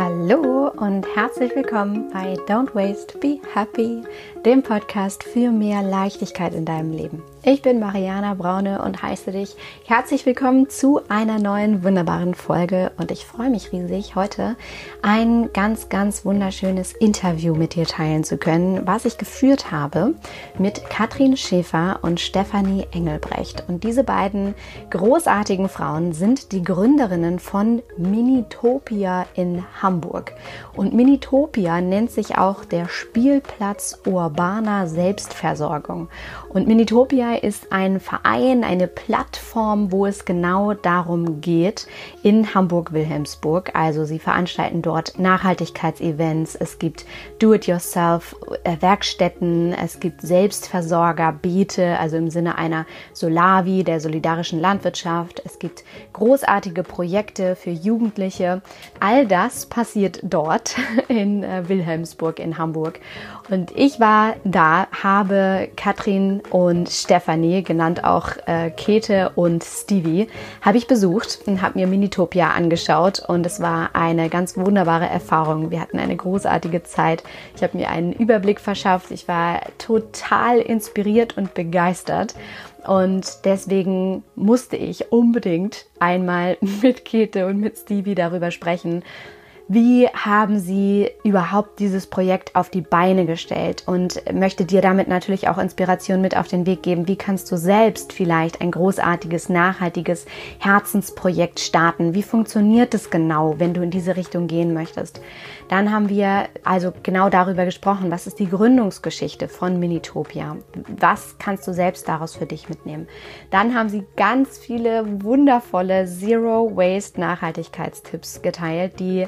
Hallo und herzlich willkommen bei Don't Waste, Be Happy, dem Podcast für mehr Leichtigkeit in deinem Leben. Ich bin Mariana Braune und heiße dich herzlich willkommen zu einer neuen wunderbaren Folge und ich freue mich riesig, heute ein ganz, ganz wunderschönes Interview mit dir teilen zu können, was ich geführt habe mit Katrin Schäfer und Stefanie Engelbrecht. Und diese beiden großartigen Frauen sind die Gründerinnen von Minitopia in Hamburg. Und Minitopia nennt sich auch der Spielplatz urbaner Selbstversorgung. Und Minitopia ist ein Verein, eine Plattform, wo es genau darum geht in Hamburg-Wilhelmsburg. Also sie veranstalten dort Nachhaltigkeitsevents, es gibt Do-it-yourself-Werkstätten, es gibt Selbstversorgerbeete, also im Sinne einer Solavi, der solidarischen Landwirtschaft. Es gibt großartige Projekte für Jugendliche. All das passiert dort in äh, Wilhelmsburg in Hamburg. Und ich war da, habe Katrin und Stefanie, genannt auch äh, Käthe und Stevie, habe ich besucht und habe mir Minitopia angeschaut und es war eine ganz wunderbare Erfahrung. Wir hatten eine großartige Zeit. Ich habe mir einen Überblick verschafft. Ich war total inspiriert und begeistert. Und deswegen musste ich unbedingt einmal mit Käthe und mit Stevie darüber sprechen, wie haben Sie überhaupt dieses Projekt auf die Beine gestellt und möchte dir damit natürlich auch Inspiration mit auf den Weg geben. Wie kannst du selbst vielleicht ein großartiges, nachhaltiges Herzensprojekt starten? Wie funktioniert es genau, wenn du in diese Richtung gehen möchtest? Dann haben wir also genau darüber gesprochen, was ist die Gründungsgeschichte von Minitopia? Was kannst du selbst daraus für dich mitnehmen? Dann haben sie ganz viele wundervolle Zero Waste Nachhaltigkeitstipps geteilt, die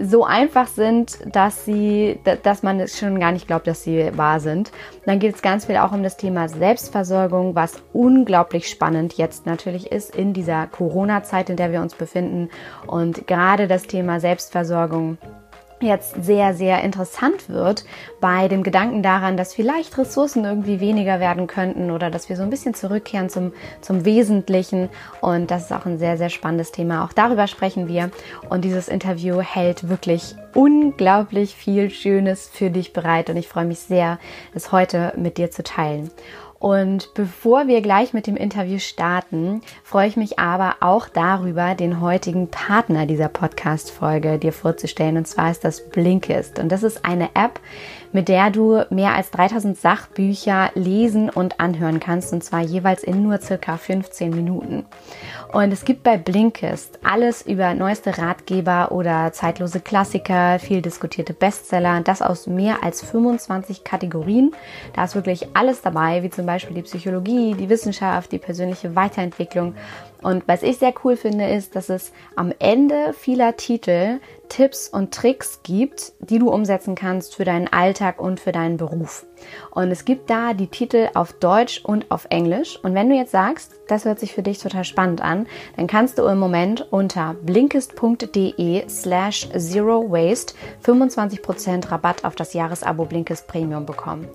so einfach sind, dass sie, dass man es schon gar nicht glaubt, dass sie wahr sind. Dann geht es ganz viel auch um das Thema Selbstversorgung, was unglaublich spannend jetzt natürlich ist in dieser Corona-Zeit, in der wir uns befinden. Und gerade das Thema Selbstversorgung jetzt sehr, sehr interessant wird bei dem Gedanken daran, dass vielleicht Ressourcen irgendwie weniger werden könnten oder dass wir so ein bisschen zurückkehren zum, zum Wesentlichen. Und das ist auch ein sehr, sehr spannendes Thema. Auch darüber sprechen wir. Und dieses Interview hält wirklich unglaublich viel Schönes für dich bereit. Und ich freue mich sehr, es heute mit dir zu teilen. Und bevor wir gleich mit dem Interview starten, freue ich mich aber auch darüber, den heutigen Partner dieser Podcast-Folge dir vorzustellen. Und zwar ist das Blinkist. Und das ist eine App, mit der du mehr als 3000 Sachbücher lesen und anhören kannst. Und zwar jeweils in nur circa 15 Minuten. Und es gibt bei Blinkist alles über neueste Ratgeber oder zeitlose Klassiker, viel diskutierte Bestseller, das aus mehr als 25 Kategorien. Da ist wirklich alles dabei, wie zum Beispiel die Psychologie, die Wissenschaft, die persönliche Weiterentwicklung. Und was ich sehr cool finde, ist, dass es am Ende vieler Titel Tipps und Tricks gibt, die du umsetzen kannst für deinen Alltag und für deinen Beruf. Und es gibt da die Titel auf Deutsch und auf Englisch. Und wenn du jetzt sagst, das hört sich für dich total spannend an, dann kannst du im Moment unter blinkist.de slash zero waste 25% Rabatt auf das Jahresabo Blinkist Premium bekommen.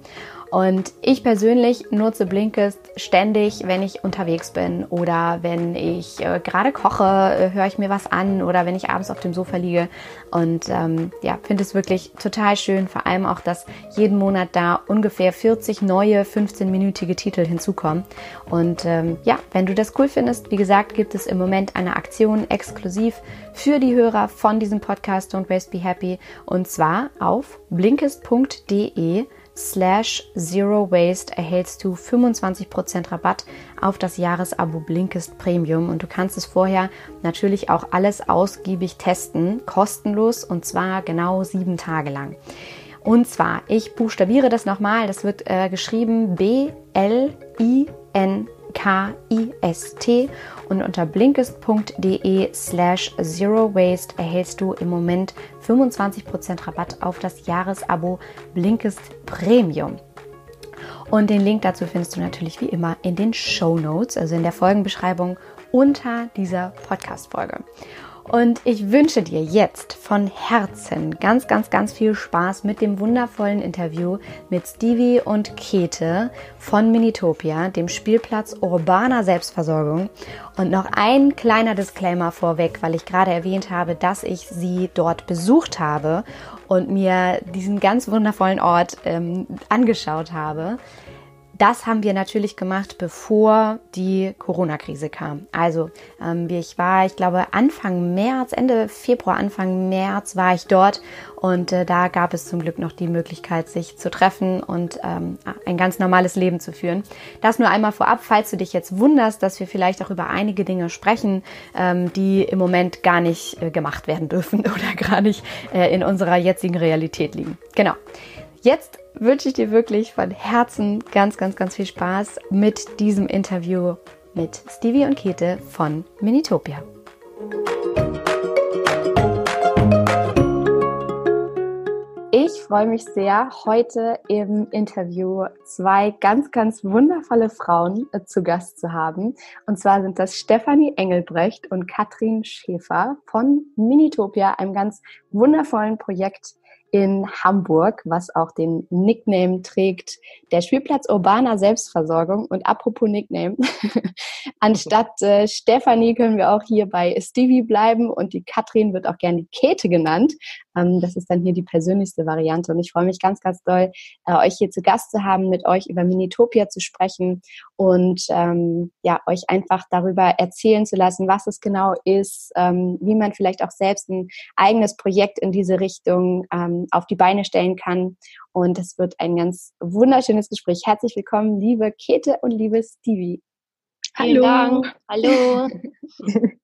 Und ich persönlich nutze Blinkist ständig, wenn ich unterwegs bin oder wenn ich äh, gerade koche, äh, höre ich mir was an oder wenn ich abends auf dem Sofa liege. Und ähm, ja, finde es wirklich total schön, vor allem auch, dass jeden Monat da ungefähr 40 neue 15-minütige Titel hinzukommen. Und ähm, ja, wenn du das cool findest, wie gesagt, gibt es im Moment eine Aktion exklusiv für die Hörer von diesem Podcast Don't Waste Be Happy und zwar auf blinkist.de slash Zero Waste erhältst du 25% Rabatt auf das Jahresabo Blinkist Premium. Und du kannst es vorher natürlich auch alles ausgiebig testen, kostenlos und zwar genau sieben Tage lang. Und zwar, ich buchstabiere das nochmal, das wird äh, geschrieben B-L-I-N K-I-S-T und unter blinkist.de slash zero waste erhältst du im Moment 25% Rabatt auf das Jahresabo Blinkist Premium. Und den Link dazu findest du natürlich wie immer in den Show Notes, also in der Folgenbeschreibung unter dieser Podcast-Folge. Und ich wünsche dir jetzt von Herzen ganz, ganz, ganz viel Spaß mit dem wundervollen Interview mit Stevie und Kete von Minitopia, dem Spielplatz urbaner Selbstversorgung. Und noch ein kleiner Disclaimer vorweg, weil ich gerade erwähnt habe, dass ich sie dort besucht habe und mir diesen ganz wundervollen Ort ähm, angeschaut habe. Das haben wir natürlich gemacht, bevor die Corona-Krise kam. Also ähm, ich war, ich glaube, Anfang März, Ende Februar, Anfang März war ich dort und äh, da gab es zum Glück noch die Möglichkeit, sich zu treffen und ähm, ein ganz normales Leben zu führen. Das nur einmal vorab, falls du dich jetzt wunderst, dass wir vielleicht auch über einige Dinge sprechen, ähm, die im Moment gar nicht äh, gemacht werden dürfen oder gar nicht äh, in unserer jetzigen Realität liegen. Genau. Jetzt wünsche ich dir wirklich von Herzen ganz, ganz, ganz viel Spaß mit diesem Interview mit Stevie und Kete von Minitopia. Ich freue mich sehr, heute im Interview zwei ganz, ganz wundervolle Frauen äh, zu Gast zu haben. Und zwar sind das Stefanie Engelbrecht und Katrin Schäfer von Minitopia, einem ganz wundervollen Projekt in Hamburg, was auch den Nickname trägt, der Spielplatz urbaner Selbstversorgung. Und apropos Nickname, anstatt äh, Stefanie können wir auch hier bei Stevie bleiben und die Katrin wird auch gerne Käthe genannt. Ähm, das ist dann hier die persönlichste Variante. Und ich freue mich ganz, ganz doll, äh, euch hier zu Gast zu haben, mit euch über Minitopia zu sprechen und ähm, ja, euch einfach darüber erzählen zu lassen, was es genau ist, ähm, wie man vielleicht auch selbst ein eigenes Projekt in diese Richtung ähm, auf die Beine stellen kann. Und es wird ein ganz wunderschönes Gespräch. Herzlich willkommen, liebe Käthe und liebe Stevie. Hallo. Hallo.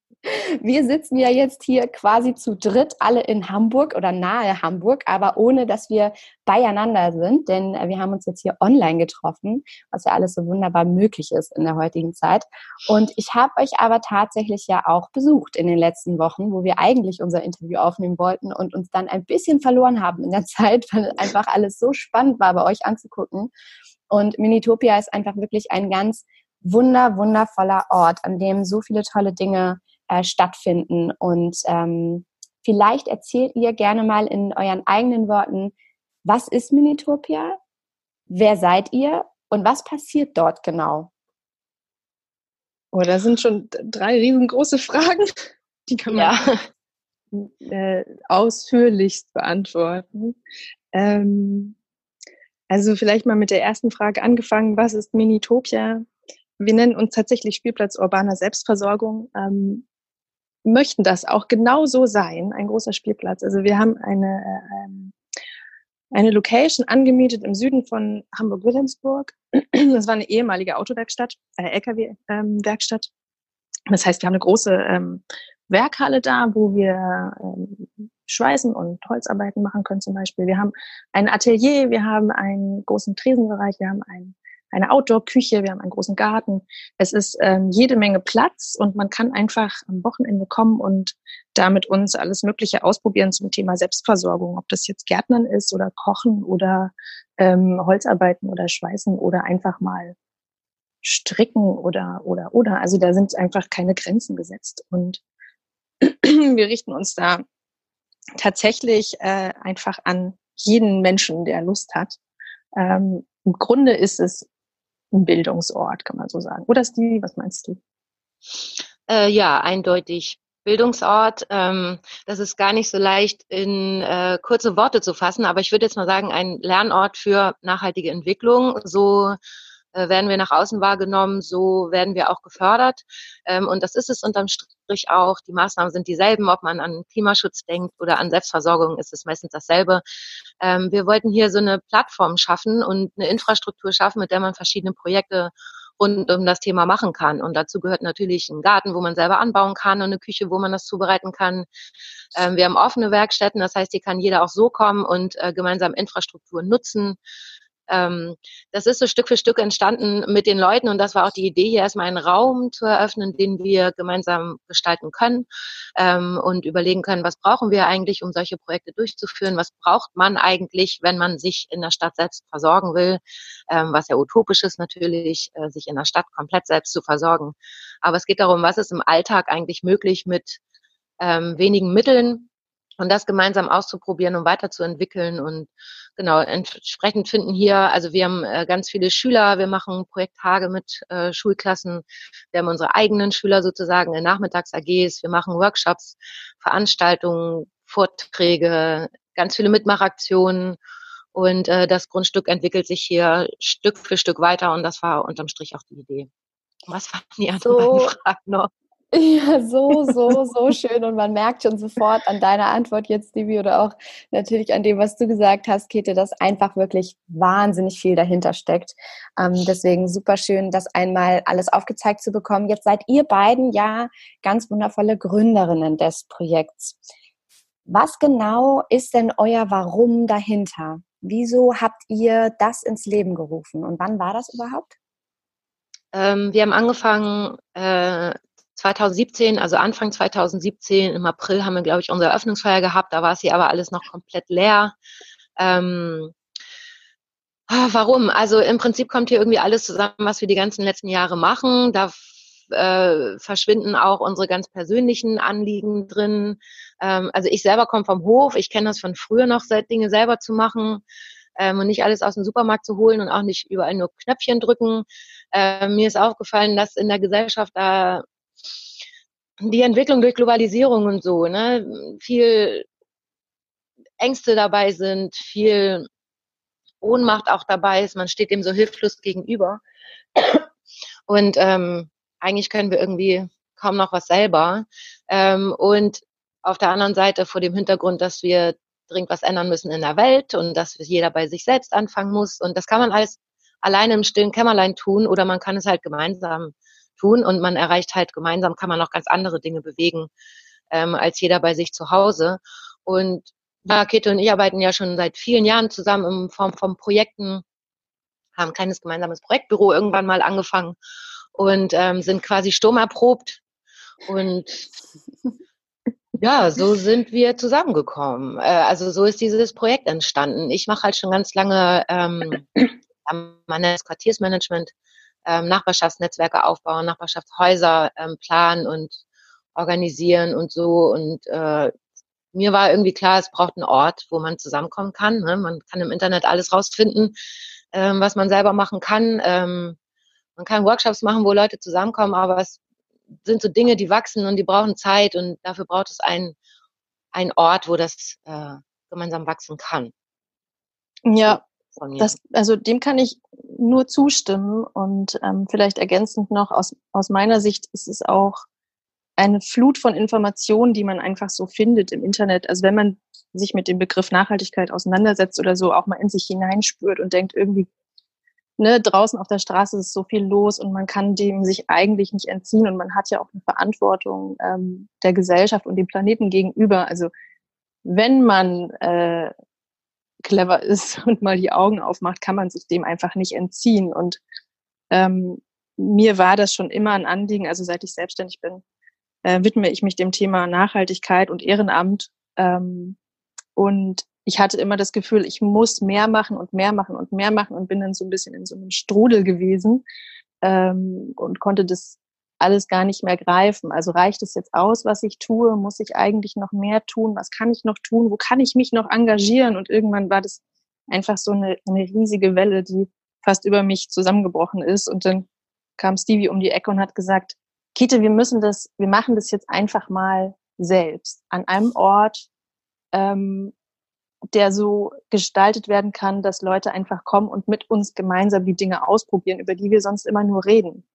Wir sitzen ja jetzt hier quasi zu dritt alle in Hamburg oder nahe Hamburg, aber ohne dass wir beieinander sind, denn äh, wir haben uns jetzt hier online getroffen, was ja alles so wunderbar möglich ist in der heutigen Zeit. Und ich habe euch aber tatsächlich ja auch besucht in den letzten Wochen, wo wir eigentlich unser Interview aufnehmen wollten und uns dann ein bisschen verloren haben in der Zeit, weil einfach alles so spannend war, bei euch anzugucken. Und Minitopia ist einfach wirklich ein ganz wunder, wundervoller Ort, an dem so viele tolle Dinge äh, stattfinden. Und ähm, vielleicht erzählt ihr gerne mal in euren eigenen Worten, was ist Minitopia? Wer seid ihr? Und was passiert dort genau? Oh, da sind schon drei riesengroße Fragen. Die kann man ja. äh, ausführlichst beantworten. Ähm, also vielleicht mal mit der ersten Frage angefangen. Was ist Minitopia? Wir nennen uns tatsächlich Spielplatz urbaner Selbstversorgung. Ähm, möchten das auch genau so sein, ein großer Spielplatz. Also wir haben eine, ähm, eine Location angemietet im Süden von Hamburg-Wilhelmsburg. Das war eine ehemalige Autowerkstatt, eine LKW-Werkstatt. das heißt, wir haben eine große ähm, Werkhalle da, wo wir ähm, Schweißen und Holzarbeiten machen können zum Beispiel. Wir haben ein Atelier, wir haben einen großen Tresenbereich, wir haben einen eine Outdoor-Küche, wir haben einen großen Garten. Es ist ähm, jede Menge Platz und man kann einfach am Wochenende kommen und da mit uns alles Mögliche ausprobieren zum Thema Selbstversorgung, ob das jetzt Gärtnern ist oder Kochen oder ähm, Holzarbeiten oder Schweißen oder einfach mal stricken oder oder oder. Also da sind einfach keine Grenzen gesetzt und wir richten uns da tatsächlich äh, einfach an jeden Menschen, der Lust hat. Ähm, Im Grunde ist es ein Bildungsort, kann man so sagen. Oder Stevie, was meinst du? Äh, ja, eindeutig. Bildungsort, ähm, das ist gar nicht so leicht in äh, kurze Worte zu fassen, aber ich würde jetzt mal sagen, ein Lernort für nachhaltige Entwicklung. So äh, werden wir nach außen wahrgenommen, so werden wir auch gefördert. Ähm, und das ist es unterm Strich auch. Die Maßnahmen sind dieselben, ob man an Klimaschutz denkt oder an Selbstversorgung, ist es meistens dasselbe. Ähm, wir wollten hier so eine Plattform schaffen und eine Infrastruktur schaffen, mit der man verschiedene Projekte rund um das Thema machen kann. Und dazu gehört natürlich ein Garten, wo man selber anbauen kann und eine Küche, wo man das zubereiten kann. Ähm, wir haben offene Werkstätten, das heißt, hier kann jeder auch so kommen und äh, gemeinsam Infrastruktur nutzen ähm, das ist so Stück für Stück entstanden mit den Leuten und das war auch die Idee, hier erstmal einen Raum zu eröffnen, den wir gemeinsam gestalten können ähm, und überlegen können, was brauchen wir eigentlich, um solche Projekte durchzuführen, was braucht man eigentlich, wenn man sich in der Stadt selbst versorgen will, ähm, was ja utopisch ist natürlich, äh, sich in der Stadt komplett selbst zu versorgen. Aber es geht darum, was ist im Alltag eigentlich möglich mit ähm, wenigen Mitteln und das gemeinsam auszuprobieren und weiterzuentwickeln und genau entsprechend finden hier, also wir haben äh, ganz viele Schüler, wir machen Projekttage mit äh, Schulklassen, wir haben unsere eigenen Schüler sozusagen in Nachmittags-AGs, wir machen Workshops, Veranstaltungen, Vorträge, ganz viele Mitmachaktionen und äh, das Grundstück entwickelt sich hier Stück für Stück weiter und das war unterm Strich auch die Idee. Was waren die anderen so, Fragen noch? Ja, so, so, so schön. Und man merkt schon sofort an deiner Antwort jetzt, Divi, oder auch natürlich an dem, was du gesagt hast, Käthe, dass einfach wirklich wahnsinnig viel dahinter steckt. Ähm, deswegen super schön, das einmal alles aufgezeigt zu bekommen. Jetzt seid ihr beiden ja ganz wundervolle Gründerinnen des Projekts. Was genau ist denn euer Warum dahinter? Wieso habt ihr das ins Leben gerufen und wann war das überhaupt? Ähm, wir haben angefangen äh, 2017, also Anfang 2017, im April haben wir, glaube ich, unsere Eröffnungsfeier gehabt. Da war es hier aber alles noch komplett leer. Ähm, ah, warum? Also im Prinzip kommt hier irgendwie alles zusammen, was wir die ganzen letzten Jahre machen. Da äh, verschwinden auch unsere ganz persönlichen Anliegen drin. Ähm, also ich selber komme vom Hof. Ich kenne das von früher noch, Dinge selber zu machen ähm, und nicht alles aus dem Supermarkt zu holen und auch nicht überall nur Knöpfchen drücken. Ähm, mir ist aufgefallen, dass in der Gesellschaft da die Entwicklung durch Globalisierung und so, ne, viel Ängste dabei sind, viel Ohnmacht auch dabei ist, man steht dem so hilflos gegenüber. Und ähm, eigentlich können wir irgendwie kaum noch was selber. Ähm, und auf der anderen Seite vor dem Hintergrund, dass wir dringend was ändern müssen in der Welt und dass jeder bei sich selbst anfangen muss. Und das kann man alles alleine im stillen Kämmerlein tun oder man kann es halt gemeinsam tun und man erreicht halt gemeinsam, kann man noch ganz andere Dinge bewegen ähm, als jeder bei sich zu Hause. Und ja, Kete und ich arbeiten ja schon seit vielen Jahren zusammen in Form von Projekten, haben ein kleines gemeinsames Projektbüro irgendwann mal angefangen und ähm, sind quasi sturmerprobt. Und ja, so sind wir zusammengekommen. Äh, also so ist dieses Projekt entstanden. Ich mache halt schon ganz lange ähm, Quartiersmanagement ähm, Nachbarschaftsnetzwerke aufbauen, Nachbarschaftshäuser ähm, planen und organisieren und so. Und äh, mir war irgendwie klar, es braucht einen Ort, wo man zusammenkommen kann. Ne? Man kann im Internet alles rausfinden, ähm, was man selber machen kann. Ähm, man kann Workshops machen, wo Leute zusammenkommen, aber es sind so Dinge, die wachsen und die brauchen Zeit und dafür braucht es einen, einen Ort, wo das äh, gemeinsam wachsen kann. Ja, das, also dem kann ich nur zustimmen und ähm, vielleicht ergänzend noch aus, aus meiner Sicht ist es auch eine Flut von Informationen, die man einfach so findet im Internet. Also wenn man sich mit dem Begriff Nachhaltigkeit auseinandersetzt oder so, auch mal in sich hineinspürt und denkt irgendwie, ne, draußen auf der Straße ist so viel los und man kann dem sich eigentlich nicht entziehen und man hat ja auch eine Verantwortung ähm, der Gesellschaft und dem Planeten gegenüber. Also wenn man äh, clever ist und mal die Augen aufmacht, kann man sich dem einfach nicht entziehen. Und ähm, mir war das schon immer ein Anliegen, also seit ich selbstständig bin, äh, widme ich mich dem Thema Nachhaltigkeit und Ehrenamt. Ähm, und ich hatte immer das Gefühl, ich muss mehr machen und mehr machen und mehr machen und bin dann so ein bisschen in so einem Strudel gewesen ähm, und konnte das alles gar nicht mehr greifen. Also reicht es jetzt aus, was ich tue? Muss ich eigentlich noch mehr tun? Was kann ich noch tun? Wo kann ich mich noch engagieren? Und irgendwann war das einfach so eine, eine riesige Welle, die fast über mich zusammengebrochen ist. Und dann kam Stevie um die Ecke und hat gesagt, Kite, wir müssen das, wir machen das jetzt einfach mal selbst an einem Ort, ähm, der so gestaltet werden kann, dass Leute einfach kommen und mit uns gemeinsam die Dinge ausprobieren, über die wir sonst immer nur reden.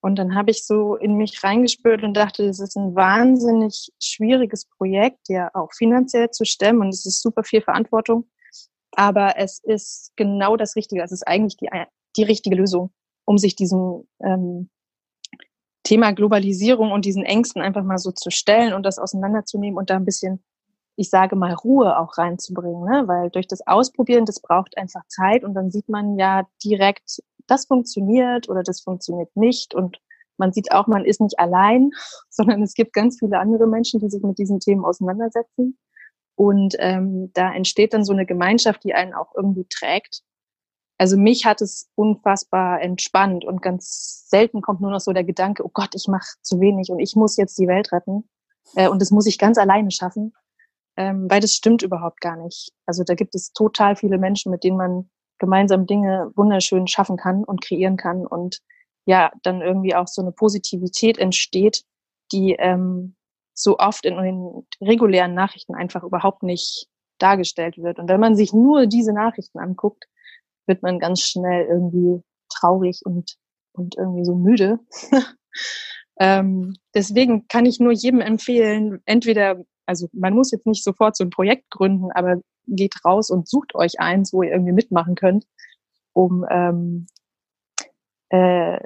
Und dann habe ich so in mich reingespürt und dachte, das ist ein wahnsinnig schwieriges Projekt, ja auch finanziell zu stemmen und es ist super viel Verantwortung. Aber es ist genau das Richtige. Es ist eigentlich die, die richtige Lösung, um sich diesem ähm, Thema Globalisierung und diesen Ängsten einfach mal so zu stellen und das auseinanderzunehmen und da ein bisschen, ich sage mal, Ruhe auch reinzubringen. Ne? Weil durch das Ausprobieren, das braucht einfach Zeit und dann sieht man ja direkt, das funktioniert oder das funktioniert nicht. Und man sieht auch, man ist nicht allein, sondern es gibt ganz viele andere Menschen, die sich mit diesen Themen auseinandersetzen. Und ähm, da entsteht dann so eine Gemeinschaft, die einen auch irgendwie trägt. Also mich hat es unfassbar entspannt und ganz selten kommt nur noch so der Gedanke, oh Gott, ich mache zu wenig und ich muss jetzt die Welt retten. Äh, und das muss ich ganz alleine schaffen, ähm, weil das stimmt überhaupt gar nicht. Also da gibt es total viele Menschen, mit denen man gemeinsam Dinge wunderschön schaffen kann und kreieren kann und ja, dann irgendwie auch so eine Positivität entsteht, die ähm, so oft in den regulären Nachrichten einfach überhaupt nicht dargestellt wird. Und wenn man sich nur diese Nachrichten anguckt, wird man ganz schnell irgendwie traurig und, und irgendwie so müde. ähm, deswegen kann ich nur jedem empfehlen, entweder, also man muss jetzt nicht sofort so ein Projekt gründen, aber geht raus und sucht euch eins, wo ihr irgendwie mitmachen könnt, um ähm, äh,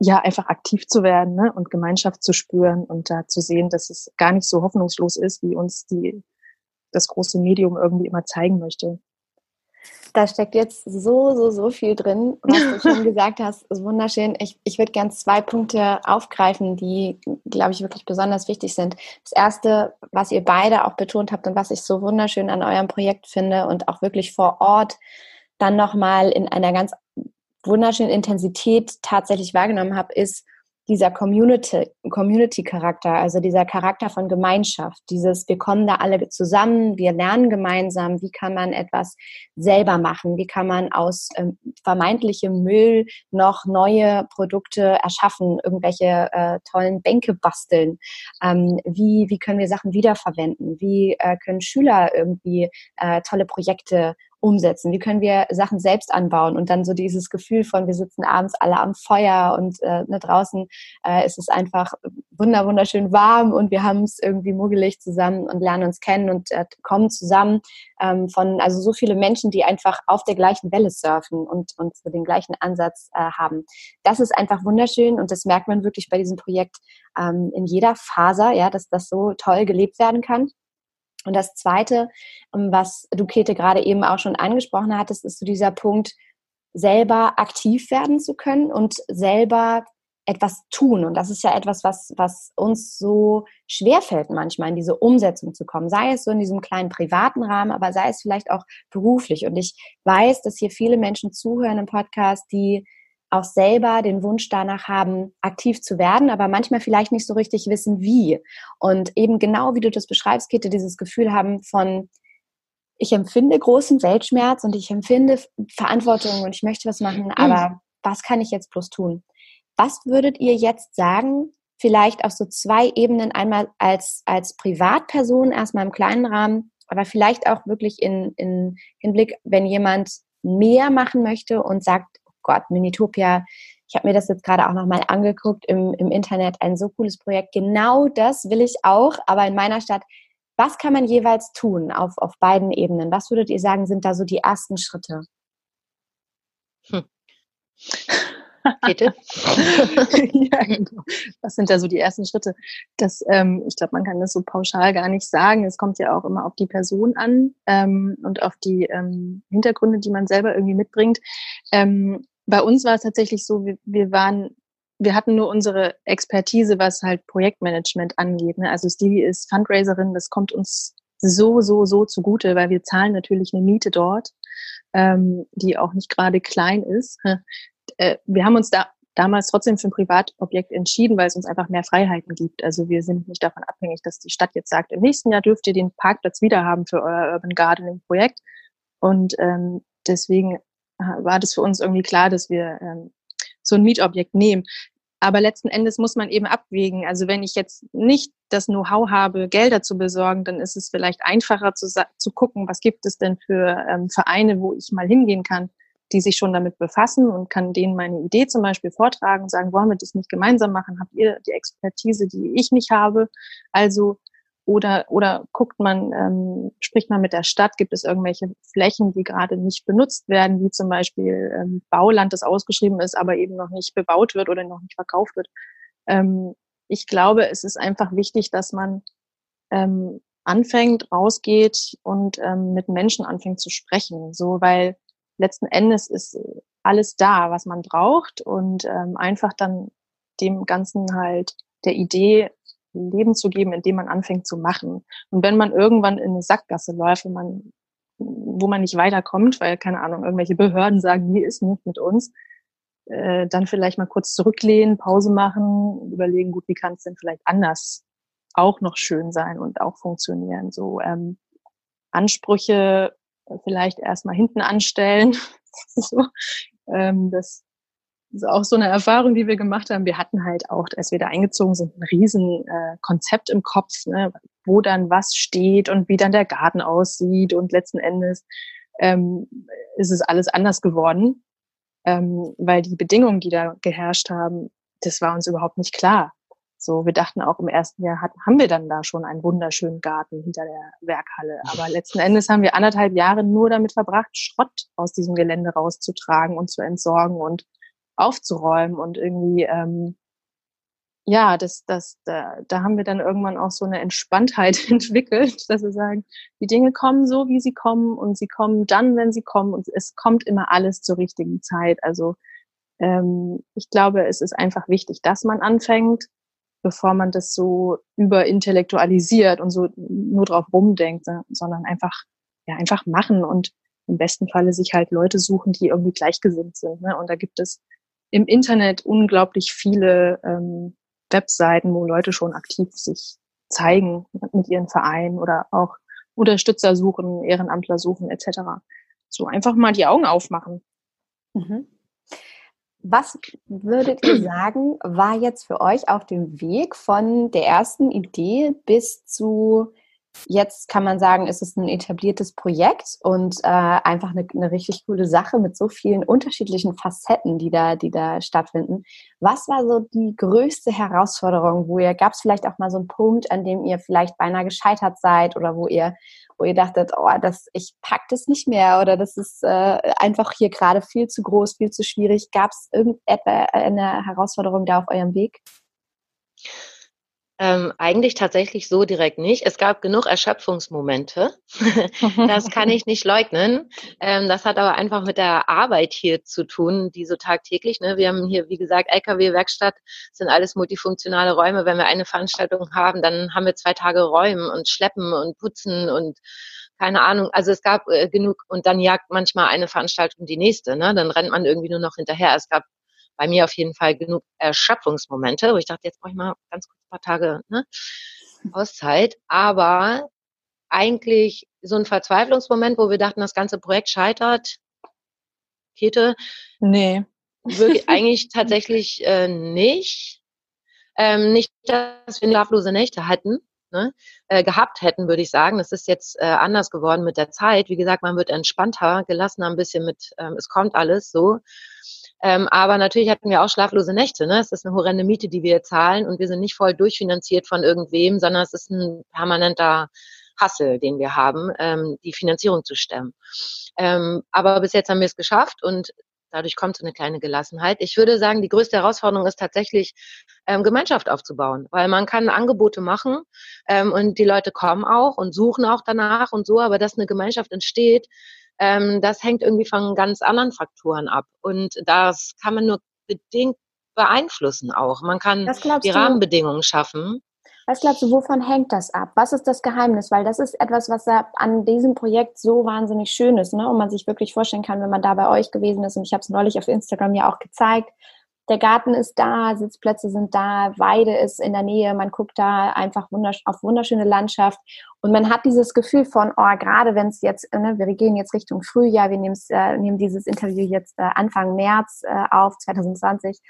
ja einfach aktiv zu werden ne? und Gemeinschaft zu spüren und da zu sehen, dass es gar nicht so hoffnungslos ist, wie uns die das große Medium irgendwie immer zeigen möchte. Da steckt jetzt so, so, so viel drin, was du schon gesagt hast. Ist wunderschön. Ich, ich würde gerne zwei Punkte aufgreifen, die, glaube ich, wirklich besonders wichtig sind. Das erste, was ihr beide auch betont habt und was ich so wunderschön an eurem Projekt finde und auch wirklich vor Ort dann nochmal in einer ganz wunderschönen Intensität tatsächlich wahrgenommen habe, ist, dieser Community, Community-Charakter, also dieser Charakter von Gemeinschaft, dieses, wir kommen da alle zusammen, wir lernen gemeinsam, wie kann man etwas selber machen, wie kann man aus ähm, vermeintlichem Müll noch neue Produkte erschaffen, irgendwelche äh, tollen Bänke basteln, ähm, wie, wie können wir Sachen wiederverwenden, wie äh, können Schüler irgendwie äh, tolle Projekte umsetzen? Wie können wir Sachen selbst anbauen? Und dann so dieses Gefühl von, wir sitzen abends alle am Feuer und äh, ne, draußen äh, ist es einfach wunder wunderschön warm und wir haben es irgendwie muggelig zusammen und lernen uns kennen und äh, kommen zusammen ähm, von also so viele Menschen, die einfach auf der gleichen Welle surfen und, und so den gleichen Ansatz äh, haben. Das ist einfach wunderschön und das merkt man wirklich bei diesem Projekt ähm, in jeder Faser, ja, dass das so toll gelebt werden kann. Und das Zweite, ähm, was du, Käthe, gerade eben auch schon angesprochen hattest, ist so dieser Punkt, selber aktiv werden zu können und selber etwas tun. Und das ist ja etwas, was, was uns so schwerfällt manchmal, in diese Umsetzung zu kommen. Sei es so in diesem kleinen privaten Rahmen, aber sei es vielleicht auch beruflich. Und ich weiß, dass hier viele Menschen zuhören im Podcast, die auch selber den Wunsch danach haben, aktiv zu werden, aber manchmal vielleicht nicht so richtig wissen, wie. Und eben genau wie du das beschreibst, Kette, dieses Gefühl haben von, ich empfinde großen Weltschmerz und ich empfinde Verantwortung und ich möchte was machen, mhm. aber was kann ich jetzt bloß tun? Was würdet ihr jetzt sagen, vielleicht auf so zwei Ebenen, einmal als, als Privatperson, erstmal im kleinen Rahmen, aber vielleicht auch wirklich in, in Hinblick, wenn jemand mehr machen möchte und sagt, Gott, Minitopia, ich habe mir das jetzt gerade auch nochmal angeguckt im, im Internet, ein so cooles Projekt. Genau das will ich auch, aber in meiner Stadt. Was kann man jeweils tun auf, auf beiden Ebenen? Was würdet ihr sagen, sind da so die ersten Schritte? Hm. Bitte. ja, genau. Was sind da so die ersten Schritte? Das, ähm, ich glaube, man kann das so pauschal gar nicht sagen. Es kommt ja auch immer auf die Person an ähm, und auf die ähm, Hintergründe, die man selber irgendwie mitbringt. Ähm, bei uns war es tatsächlich so, wir, wir waren, wir hatten nur unsere Expertise, was halt Projektmanagement angeht. Ne? Also Stevie ist Fundraiserin, das kommt uns so, so, so zugute, weil wir zahlen natürlich eine Miete dort, ähm, die auch nicht gerade klein ist. Äh, wir haben uns da damals trotzdem für ein Privatobjekt entschieden, weil es uns einfach mehr Freiheiten gibt. Also wir sind nicht davon abhängig, dass die Stadt jetzt sagt, im nächsten Jahr dürft ihr den Parkplatz wieder haben für euer Urban Gardening Projekt. Und ähm, deswegen war das für uns irgendwie klar, dass wir ähm, so ein Mietobjekt nehmen. Aber letzten Endes muss man eben abwägen. Also wenn ich jetzt nicht das Know-how habe, Gelder zu besorgen, dann ist es vielleicht einfacher zu, zu gucken, was gibt es denn für ähm, Vereine, wo ich mal hingehen kann, die sich schon damit befassen und kann denen meine Idee zum Beispiel vortragen und sagen, wollen wir das nicht gemeinsam machen? Habt ihr die Expertise, die ich nicht habe? Also oder, oder guckt man, ähm, spricht man mit der Stadt, gibt es irgendwelche Flächen, die gerade nicht benutzt werden, wie zum Beispiel ähm, Bauland, das ausgeschrieben ist, aber eben noch nicht bebaut wird oder noch nicht verkauft wird. Ähm, ich glaube, es ist einfach wichtig, dass man ähm, anfängt, rausgeht und ähm, mit Menschen anfängt zu sprechen. So, weil letzten Endes ist alles da, was man braucht und ähm, einfach dann dem Ganzen halt der Idee Leben zu geben, indem man anfängt zu machen. Und wenn man irgendwann in eine Sackgasse läuft, wo man, wo man nicht weiterkommt, weil, keine Ahnung, irgendwelche Behörden sagen, hier ist nicht mit uns, äh, dann vielleicht mal kurz zurücklehnen, Pause machen, überlegen, gut, wie kann es denn vielleicht anders auch noch schön sein und auch funktionieren. So ähm, Ansprüche vielleicht erstmal hinten anstellen. so, ähm, das ist auch so eine Erfahrung, die wir gemacht haben. Wir hatten halt auch, als wir da eingezogen sind, ein riesen äh, Konzept im Kopf, ne, wo dann was steht und wie dann der Garten aussieht. Und letzten Endes ähm, ist es alles anders geworden, ähm, weil die Bedingungen, die da geherrscht haben, das war uns überhaupt nicht klar. So, wir dachten auch im ersten Jahr hat, haben wir dann da schon einen wunderschönen Garten hinter der Werkhalle. Aber letzten Endes haben wir anderthalb Jahre nur damit verbracht, Schrott aus diesem Gelände rauszutragen und zu entsorgen und aufzuräumen und irgendwie, ähm, ja, das, das, da, da haben wir dann irgendwann auch so eine Entspanntheit entwickelt, dass wir sagen, die Dinge kommen so, wie sie kommen und sie kommen dann, wenn sie kommen und es kommt immer alles zur richtigen Zeit. Also ähm, ich glaube, es ist einfach wichtig, dass man anfängt, bevor man das so überintellektualisiert und so nur drauf rumdenkt, sondern einfach, ja, einfach machen und im besten Falle sich halt Leute suchen, die irgendwie gleichgesinnt sind. Ne? Und da gibt es im Internet unglaublich viele ähm, Webseiten, wo Leute schon aktiv sich zeigen mit ihren Vereinen oder auch Unterstützer suchen, Ehrenamtler suchen etc. So einfach mal die Augen aufmachen. Mhm. Was würdet ihr sagen, war jetzt für euch auf dem Weg von der ersten Idee bis zu Jetzt kann man sagen, es ist ein etabliertes Projekt und äh, einfach eine, eine, richtig coole Sache mit so vielen unterschiedlichen Facetten, die da, die da stattfinden. Was war so die größte Herausforderung, wo ihr, gab es vielleicht auch mal so einen Punkt, an dem ihr vielleicht beinahe gescheitert seid oder wo ihr, wo ihr dachtet, oh, das, ich pack das nicht mehr oder das ist äh, einfach hier gerade viel zu groß, viel zu schwierig. Gab es irgendeine Herausforderung da auf eurem Weg? Ähm, eigentlich tatsächlich so direkt nicht. Es gab genug Erschöpfungsmomente. das kann ich nicht leugnen. Ähm, das hat aber einfach mit der Arbeit hier zu tun, die so tagtäglich. Ne? Wir haben hier, wie gesagt, LKW-Werkstatt, sind alles multifunktionale Räume. Wenn wir eine Veranstaltung haben, dann haben wir zwei Tage Räumen und Schleppen und Putzen und keine Ahnung. Also es gab äh, genug und dann jagt manchmal eine Veranstaltung die nächste. Ne? Dann rennt man irgendwie nur noch hinterher. Es gab bei mir auf jeden Fall genug Erschöpfungsmomente, wo ich dachte, jetzt brauche ich mal ganz kurz ein paar Tage ne, Auszeit. Aber eigentlich so ein Verzweiflungsmoment, wo wir dachten, das ganze Projekt scheitert. Kete? Nee. Wirklich, eigentlich tatsächlich äh, nicht. Ähm, nicht, dass wir schlaflose Nächte hatten. Ne, äh, gehabt hätten, würde ich sagen. Das ist jetzt äh, anders geworden mit der Zeit. Wie gesagt, man wird entspannter, gelassener ein bisschen mit, ähm, es kommt alles so. Ähm, aber natürlich hatten wir auch schlaflose Nächte. Ne? Es ist eine horrende Miete, die wir zahlen und wir sind nicht voll durchfinanziert von irgendwem, sondern es ist ein permanenter Hassel, den wir haben, ähm, die Finanzierung zu stemmen. Ähm, aber bis jetzt haben wir es geschafft und dadurch kommt so eine kleine Gelassenheit. Ich würde sagen, die größte Herausforderung ist tatsächlich, ähm, Gemeinschaft aufzubauen, weil man kann Angebote machen ähm, und die Leute kommen auch und suchen auch danach und so, aber dass eine Gemeinschaft entsteht, ähm, das hängt irgendwie von ganz anderen Faktoren ab. Und das kann man nur bedingt beeinflussen auch. Man kann die du, Rahmenbedingungen schaffen. Was glaubst du, wovon hängt das ab? Was ist das Geheimnis? Weil das ist etwas, was an diesem Projekt so wahnsinnig schön ist, ne? und man sich wirklich vorstellen kann, wenn man da bei euch gewesen ist. Und ich habe es neulich auf Instagram ja auch gezeigt der Garten ist da, Sitzplätze sind da, Weide ist in der Nähe, man guckt da einfach wundersch auf wunderschöne Landschaft. Und man hat dieses Gefühl von, oh, gerade wenn es jetzt, ne, wir gehen jetzt Richtung Frühjahr, wir äh, nehmen dieses Interview jetzt äh, Anfang März äh, auf, 2020,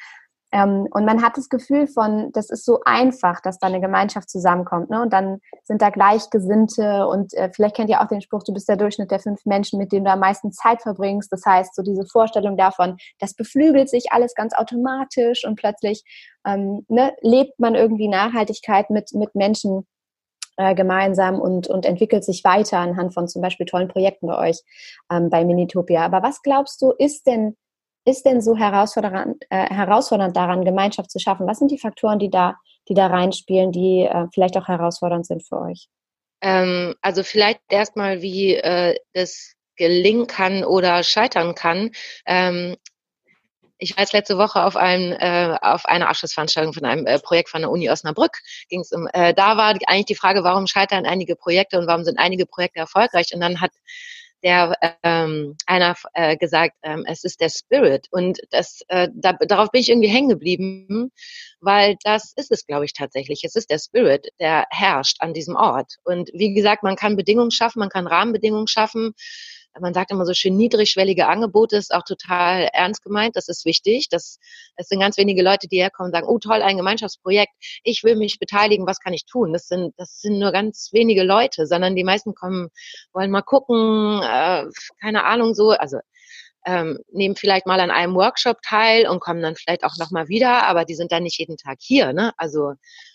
ähm, und man hat das Gefühl von, das ist so einfach, dass da eine Gemeinschaft zusammenkommt. Ne? Und dann sind da Gleichgesinnte und äh, vielleicht kennt ihr auch den Spruch, du bist der Durchschnitt der fünf Menschen, mit denen du am meisten Zeit verbringst. Das heißt, so diese Vorstellung davon, das beflügelt sich alles ganz automatisch und plötzlich ähm, ne, lebt man irgendwie Nachhaltigkeit mit, mit Menschen äh, gemeinsam und, und entwickelt sich weiter anhand von zum Beispiel tollen Projekten bei euch ähm, bei Minitopia. Aber was glaubst du, ist denn ist denn so herausfordernd, äh, herausfordernd daran, Gemeinschaft zu schaffen? Was sind die Faktoren, die da, die da reinspielen, die äh, vielleicht auch herausfordernd sind für euch? Ähm, also vielleicht erstmal, wie äh, das gelingen kann oder scheitern kann. Ähm, ich war jetzt letzte Woche auf, einem, äh, auf einer Abschlussveranstaltung von einem äh, Projekt von der Uni Osnabrück. Ging's um, äh, da war eigentlich die Frage, warum scheitern einige Projekte und warum sind einige Projekte erfolgreich? Und dann hat der ähm, einer äh, gesagt, ähm, es ist der Spirit. Und das, äh, da, darauf bin ich irgendwie hängen geblieben, weil das ist es, glaube ich, tatsächlich. Es ist der Spirit, der herrscht an diesem Ort. Und wie gesagt, man kann Bedingungen schaffen, man kann Rahmenbedingungen schaffen man sagt immer so schön, niedrigschwellige Angebote ist auch total ernst gemeint. Das ist wichtig. Das, es sind ganz wenige Leute, die herkommen und sagen, oh toll, ein Gemeinschaftsprojekt. Ich will mich beteiligen. Was kann ich tun? Das sind, das sind nur ganz wenige Leute, sondern die meisten kommen, wollen mal gucken, äh, keine Ahnung, so, also, ähm, nehmen vielleicht mal an einem Workshop teil und kommen dann vielleicht auch nochmal wieder, aber die sind dann nicht jeden Tag hier. Ne? Also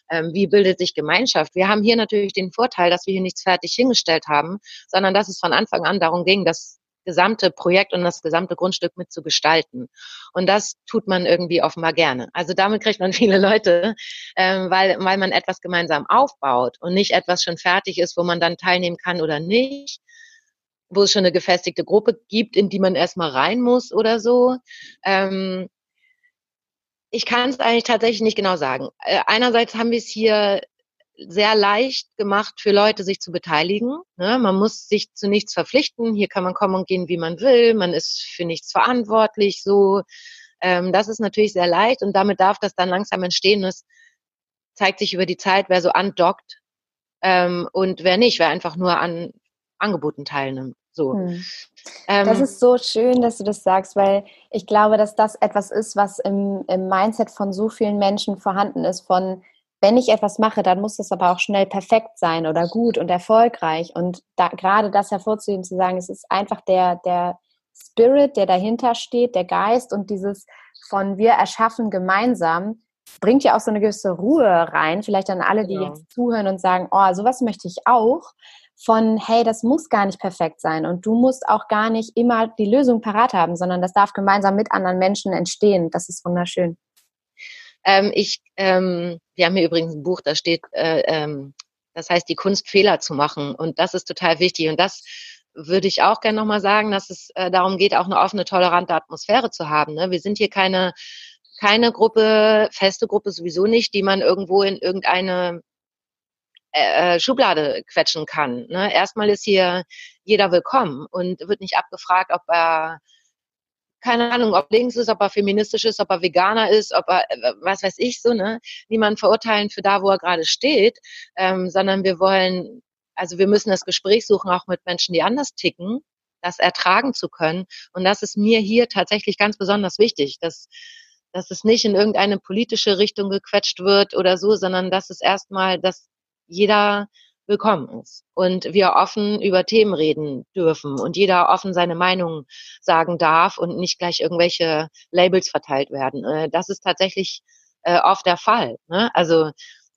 ähm, wie bildet sich Gemeinschaft. Wir haben hier natürlich den Vorteil, dass wir hier nichts fertig hingestellt haben, sondern dass es von Anfang an darum ging, das gesamte Projekt und das gesamte Grundstück mitzugestalten. Und das tut man irgendwie offenbar gerne. Also damit kriegt man viele Leute, ähm, weil, weil man etwas gemeinsam aufbaut und nicht etwas schon fertig ist, wo man dann teilnehmen kann oder nicht, wo es schon eine gefestigte Gruppe gibt, in die man erstmal rein muss oder so. Ähm, ich kann es eigentlich tatsächlich nicht genau sagen. Äh, einerseits haben wir es hier sehr leicht gemacht für Leute, sich zu beteiligen. Ne? Man muss sich zu nichts verpflichten. Hier kann man kommen und gehen, wie man will. Man ist für nichts verantwortlich. So, ähm, das ist natürlich sehr leicht und damit darf das dann langsam entstehen. Es zeigt sich über die Zeit, wer so andockt ähm, und wer nicht, wer einfach nur an Angeboten teilnimmt. So. Hm. Ähm, das ist so schön, dass du das sagst, weil ich glaube, dass das etwas ist, was im, im Mindset von so vielen Menschen vorhanden ist, von wenn ich etwas mache, dann muss es aber auch schnell perfekt sein oder gut und erfolgreich. Und da, gerade das hervorzuheben, zu sagen, es ist einfach der, der Spirit, der dahinter steht, der Geist und dieses von wir erschaffen gemeinsam, bringt ja auch so eine gewisse Ruhe rein. Vielleicht an alle, die genau. jetzt zuhören und sagen, oh, sowas möchte ich auch von, hey, das muss gar nicht perfekt sein und du musst auch gar nicht immer die Lösung parat haben, sondern das darf gemeinsam mit anderen Menschen entstehen. Das ist wunderschön. Ähm, ich, ähm, wir haben hier übrigens ein Buch, da steht, äh, ähm, das heißt, die Kunst Fehler zu machen und das ist total wichtig und das würde ich auch gerne nochmal sagen, dass es äh, darum geht, auch eine offene, tolerante Atmosphäre zu haben. Ne? Wir sind hier keine keine Gruppe, feste Gruppe sowieso nicht, die man irgendwo in irgendeine äh, Schublade quetschen kann. Ne? Erstmal ist hier jeder willkommen und wird nicht abgefragt, ob er keine Ahnung, ob links ist, ob er feministisch ist, ob er Veganer ist, ob er, äh, was weiß ich so, ne? Niemand verurteilen für da, wo er gerade steht, ähm, sondern wir wollen, also wir müssen das Gespräch suchen, auch mit Menschen, die anders ticken, das ertragen zu können. Und das ist mir hier tatsächlich ganz besonders wichtig, dass, dass es nicht in irgendeine politische Richtung gequetscht wird oder so, sondern dass es erstmal, dass jeder willkommen ist und wir offen über Themen reden dürfen und jeder offen seine Meinung sagen darf und nicht gleich irgendwelche Labels verteilt werden. Äh, das ist tatsächlich äh, oft der Fall. Ne? Also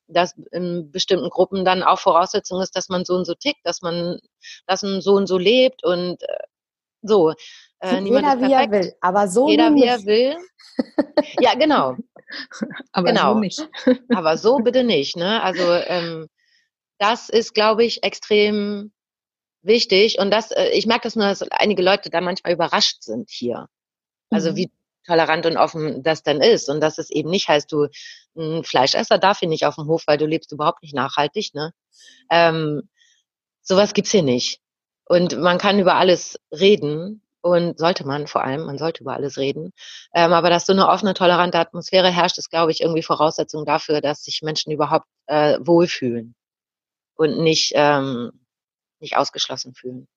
dass in bestimmten Gruppen dann auch Voraussetzung ist, dass man so und so tickt, dass man, dass man so und so lebt und äh, so. Äh, jeder wie er will, aber so jeder wie er will. Ja, genau. aber genau. so nicht. aber so bitte nicht. Ne? Also ähm, das ist, glaube ich, extrem wichtig. Und das, äh, ich merke das nur, dass einige Leute da manchmal überrascht sind hier. Also mhm. wie tolerant und offen das dann ist. Und dass es eben nicht heißt, du ein Fleischesser darf hier nicht auf dem Hof, weil du lebst überhaupt nicht nachhaltig. Ne? Ähm, sowas gibt's hier nicht. Und man kann über alles reden und sollte man vor allem, man sollte über alles reden. Ähm, aber dass so eine offene, tolerante Atmosphäre herrscht, ist, glaube ich, irgendwie Voraussetzung dafür, dass sich Menschen überhaupt äh, wohlfühlen und nicht, ähm, nicht ausgeschlossen fühlen.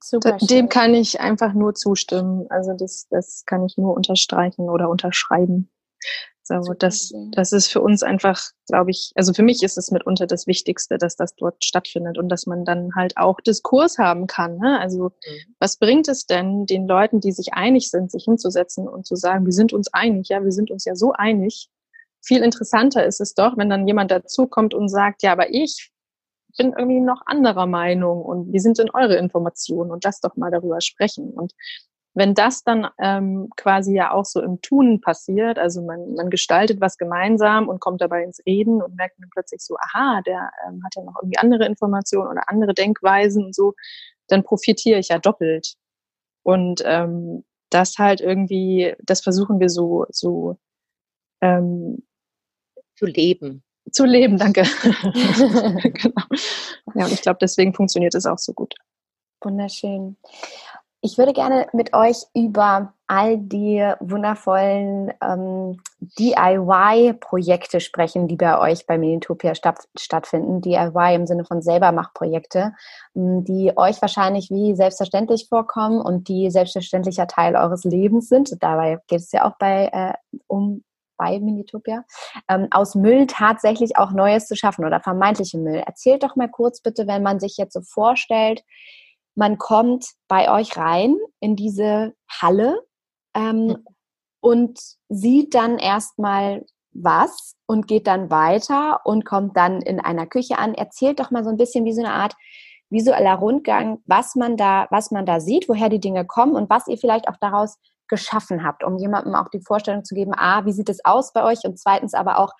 Super. Dem kann ich einfach nur zustimmen. Also das, das kann ich nur unterstreichen oder unterschreiben. So, das, das ist für uns einfach, glaube ich, also für mich ist es mitunter das Wichtigste, dass das dort stattfindet und dass man dann halt auch Diskurs haben kann. Ne? Also mhm. was bringt es denn den Leuten, die sich einig sind, sich hinzusetzen und zu sagen, wir sind uns einig, ja, wir sind uns ja so einig. Viel interessanter ist es doch, wenn dann jemand dazukommt und sagt, ja, aber ich bin irgendwie noch anderer Meinung und wie sind denn eure Informationen und lass doch mal darüber sprechen. Und wenn das dann ähm, quasi ja auch so im Tun passiert, also man, man gestaltet was gemeinsam und kommt dabei ins Reden und merkt dann plötzlich so, aha, der ähm, hat ja noch irgendwie andere Informationen oder andere Denkweisen und so, dann profitiere ich ja doppelt. Und ähm, das halt irgendwie, das versuchen wir so, so ähm, zu leben zu leben, danke. genau. Ja, und ich glaube, deswegen funktioniert es auch so gut. Wunderschön. Ich würde gerne mit euch über all die wundervollen ähm, DIY-Projekte sprechen, die bei euch bei Minitopia statt, stattfinden. DIY im Sinne von Selbermachprojekte, die euch wahrscheinlich wie selbstverständlich vorkommen und die selbstverständlicher Teil eures Lebens sind. Dabei geht es ja auch bei äh, um bei Minitopia, ähm, aus Müll tatsächlich auch Neues zu schaffen oder vermeintliche Müll. Erzählt doch mal kurz bitte, wenn man sich jetzt so vorstellt, man kommt bei euch rein in diese Halle ähm, und sieht dann erstmal was und geht dann weiter und kommt dann in einer Küche an. Erzählt doch mal so ein bisschen wie so eine Art visueller Rundgang, was man da, was man da sieht, woher die Dinge kommen und was ihr vielleicht auch daraus geschaffen habt, um jemandem auch die Vorstellung zu geben, ah, wie sieht es aus bei euch und zweitens aber auch,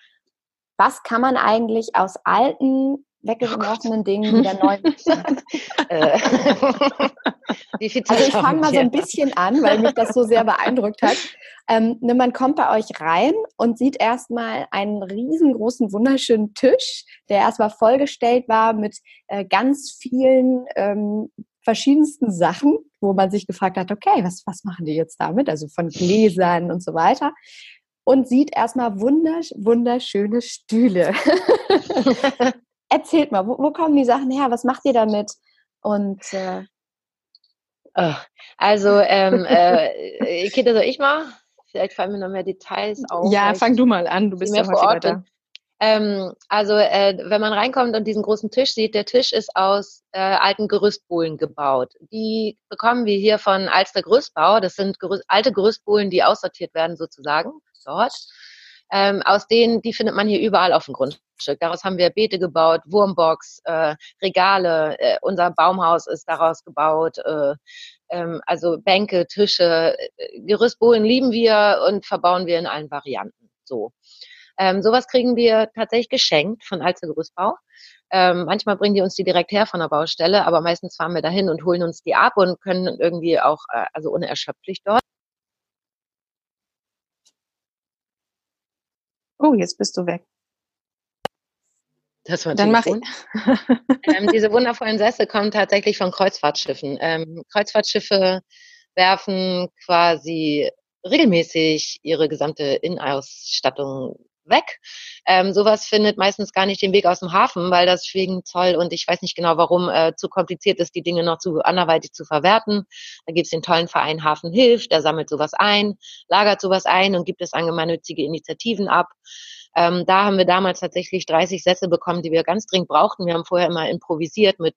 was kann man eigentlich aus alten weggeworfenen oh Dingen wieder neu äh. also ich fange mal so ein bisschen an, weil mich das so sehr beeindruckt hat. Ähm, ne, man kommt bei euch rein und sieht erstmal einen riesengroßen, wunderschönen Tisch, der erstmal vollgestellt war mit äh, ganz vielen ähm, verschiedensten Sachen, wo man sich gefragt hat, okay, was, was machen die jetzt damit? Also von Gläsern und so weiter. Und sieht erstmal wundersch wunderschöne Stühle. erzählt mal, wo, wo, kommen die Sachen her? Was macht ihr damit? Und äh, oh, also, ähm, äh, Kita, soll ich mal? Vielleicht fallen mir noch mehr Details auf. Ja, fang du mal an, du bist ja vor Ort. Da. Ähm, also, äh, wenn man reinkommt und diesen großen Tisch sieht, der Tisch ist aus äh, alten Gerüstbohlen gebaut. Die bekommen wir hier von Alster Gerüstbau. Das sind Gerüst, alte Gerüstbohlen, die aussortiert werden sozusagen dort. Ähm, aus denen, die findet man hier überall auf dem Grundstück. Daraus haben wir Beete gebaut, Wurmbox, äh, Regale. Äh, unser Baumhaus ist daraus gebaut. Äh, ähm, also Bänke, Tische, äh, Gerüstbohlen lieben wir und verbauen wir in allen Varianten. So. Ähm, sowas kriegen wir tatsächlich geschenkt von Alze Gerüstbau. Ähm, manchmal bringen die uns die direkt her von der Baustelle, aber meistens fahren wir dahin und holen uns die ab und können irgendwie auch, äh, also unerschöpflich dort. Oh, jetzt bist du weg. Das war Dann mach ich. ähm, diese wundervollen Sessel kommen tatsächlich von Kreuzfahrtschiffen. Ähm, Kreuzfahrtschiffe werfen quasi regelmäßig ihre gesamte Innenausstattung weg. Ähm, sowas findet meistens gar nicht den Weg aus dem Hafen, weil das wegen Zoll und ich weiß nicht genau warum äh, zu kompliziert ist, die Dinge noch zu anderweitig zu verwerten. Da gibt es den tollen Verein Hafen hilft, der sammelt sowas ein, lagert sowas ein und gibt es an gemeinnützige Initiativen ab. Ähm, da haben wir damals tatsächlich 30 Sätze bekommen, die wir ganz dringend brauchten. Wir haben vorher immer improvisiert mit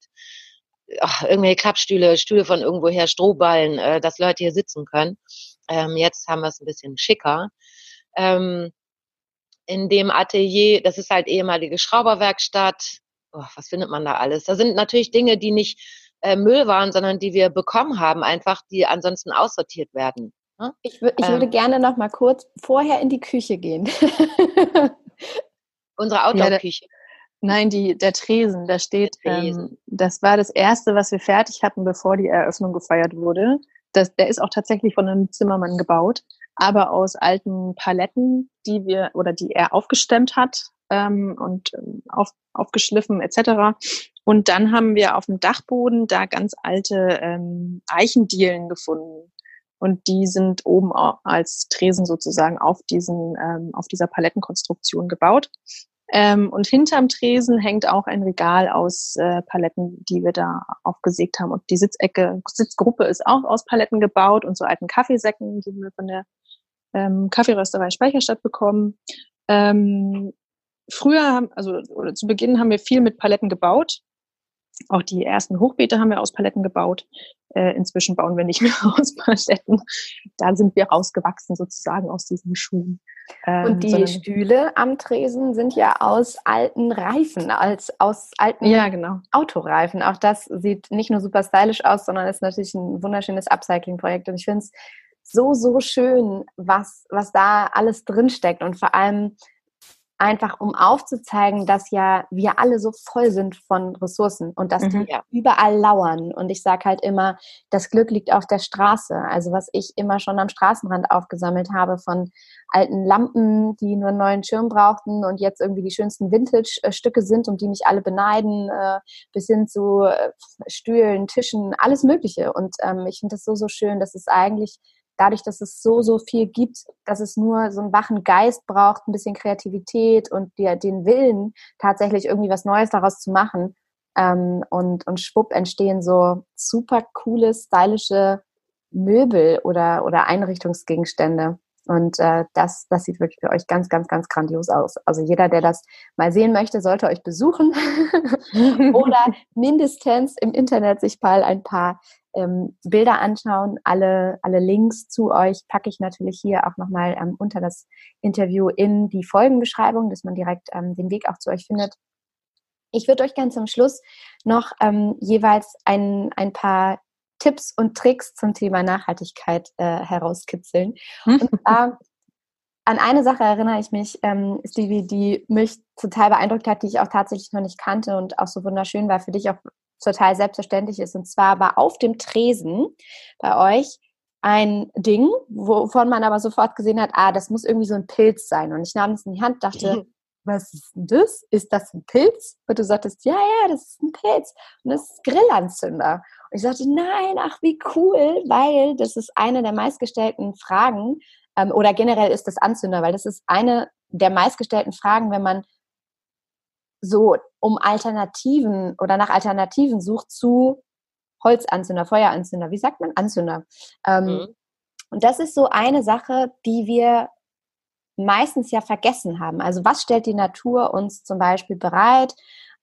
ach, irgendwelche Klappstühle, Stühle von irgendwoher, Strohballen, äh, dass Leute hier sitzen können. Ähm, jetzt haben wir es ein bisschen schicker. Ähm, in dem Atelier, das ist halt ehemalige Schrauberwerkstatt. Oh, was findet man da alles? Da sind natürlich Dinge, die nicht äh, Müll waren, sondern die wir bekommen haben, einfach, die ansonsten aussortiert werden. Ne? Ich, ich ähm, würde gerne noch mal kurz vorher in die Küche gehen. Unsere Outdoor-Küche. Ja, Nein, die, der Tresen, da steht, ähm, das war das erste, was wir fertig hatten, bevor die Eröffnung gefeiert wurde. Das, der ist auch tatsächlich von einem Zimmermann gebaut aber aus alten Paletten, die wir oder die er aufgestemmt hat ähm, und ähm, auf, aufgeschliffen etc. Und dann haben wir auf dem Dachboden da ganz alte ähm, Eichendielen gefunden. Und die sind oben als Tresen sozusagen auf diesen, ähm, auf dieser Palettenkonstruktion gebaut. Ähm, und hinterm Tresen hängt auch ein Regal aus äh, Paletten, die wir da aufgesägt haben. Und die Sitzecke, Sitzgruppe ist auch aus Paletten gebaut und so alten Kaffeesäcken, die wir von der ähm, Kaffeerösterei Speicherstadt bekommen. Ähm, früher, also oder zu Beginn haben wir viel mit Paletten gebaut. Auch die ersten Hochbeete haben wir aus Paletten gebaut. Äh, inzwischen bauen wir nicht mehr aus Paletten. Da sind wir rausgewachsen sozusagen aus diesen Schuhen. Ähm, und die Stühle am Tresen sind ja aus alten Reifen, als aus alten ja, genau. Autoreifen. Auch das sieht nicht nur super stylisch aus, sondern ist natürlich ein wunderschönes Upcycling-Projekt. Und ich finde es so, so schön, was, was da alles drinsteckt und vor allem einfach um aufzuzeigen, dass ja wir alle so voll sind von Ressourcen und dass mhm. die überall lauern. Und ich sage halt immer, das Glück liegt auf der Straße. Also was ich immer schon am Straßenrand aufgesammelt habe von alten Lampen, die nur einen neuen Schirm brauchten und jetzt irgendwie die schönsten Vintage-Stücke sind, um die mich alle beneiden, äh, bis hin zu äh, Stühlen, Tischen, alles Mögliche. Und ähm, ich finde das so, so schön, dass es eigentlich dadurch, dass es so, so viel gibt, dass es nur so einen wachen Geist braucht, ein bisschen Kreativität und die, den Willen, tatsächlich irgendwie was Neues daraus zu machen. Ähm, und, und schwupp entstehen so super coole, stylische Möbel oder, oder Einrichtungsgegenstände. Und äh, das, das sieht wirklich für euch ganz, ganz, ganz grandios aus. Also jeder, der das mal sehen möchte, sollte euch besuchen oder mindestens im Internet sich mal ein paar ähm, Bilder anschauen. Alle, alle Links zu euch packe ich natürlich hier auch nochmal ähm, unter das Interview in die Folgenbeschreibung, dass man direkt ähm, den Weg auch zu euch findet. Ich würde euch ganz zum Schluss noch ähm, jeweils ein, ein paar Tipps und Tricks zum Thema Nachhaltigkeit äh, herauskitzeln. Und zwar an eine Sache erinnere ich mich, ähm, Stevie, die mich total beeindruckt hat, die ich auch tatsächlich noch nicht kannte und auch so wunderschön war, für dich auch total selbstverständlich ist. Und zwar war auf dem Tresen bei euch ein Ding, wovon man aber sofort gesehen hat, ah, das muss irgendwie so ein Pilz sein. Und ich nahm es in die Hand, dachte, was ist denn das? Ist das ein Pilz? Und du sagtest, ja, ja, das ist ein Pilz. Und das ist Grillanzünder. Und ich sagte, nein, ach, wie cool, weil das ist eine der meistgestellten Fragen, ähm, oder generell ist das Anzünder, weil das ist eine der meistgestellten Fragen, wenn man so um Alternativen oder nach Alternativen sucht zu Holzanzünder, Feueranzünder, wie sagt man Anzünder? Ähm, mhm. Und das ist so eine Sache, die wir meistens ja vergessen haben. Also was stellt die Natur uns zum Beispiel bereit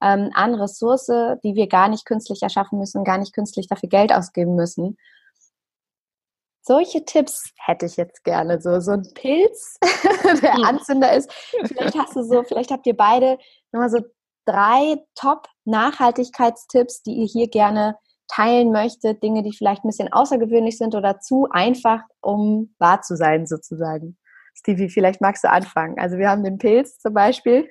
ähm, an Ressource, die wir gar nicht künstlich erschaffen müssen, gar nicht künstlich dafür Geld ausgeben müssen? Solche Tipps hätte ich jetzt gerne. So, so ein Pilz, der Anzünder ist. Vielleicht hast du so, vielleicht habt ihr beide nochmal so drei Top-Nachhaltigkeitstipps, die ihr hier gerne teilen möchtet. Dinge, die vielleicht ein bisschen außergewöhnlich sind oder zu einfach, um wahr zu sein, sozusagen. Stevie, vielleicht magst du anfangen. Also wir haben den Pilz zum Beispiel.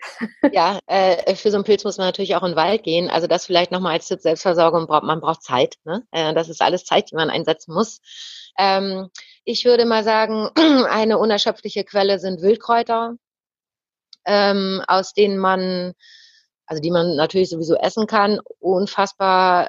Ja, äh, für so einen Pilz muss man natürlich auch in den Wald gehen. Also das vielleicht nochmal als Tipp Selbstversorgung, braucht, man braucht Zeit. Ne? Äh, das ist alles Zeit, die man einsetzen muss. Ähm, ich würde mal sagen, eine unerschöpfliche Quelle sind Wildkräuter, ähm, aus denen man, also die man natürlich sowieso essen kann, unfassbar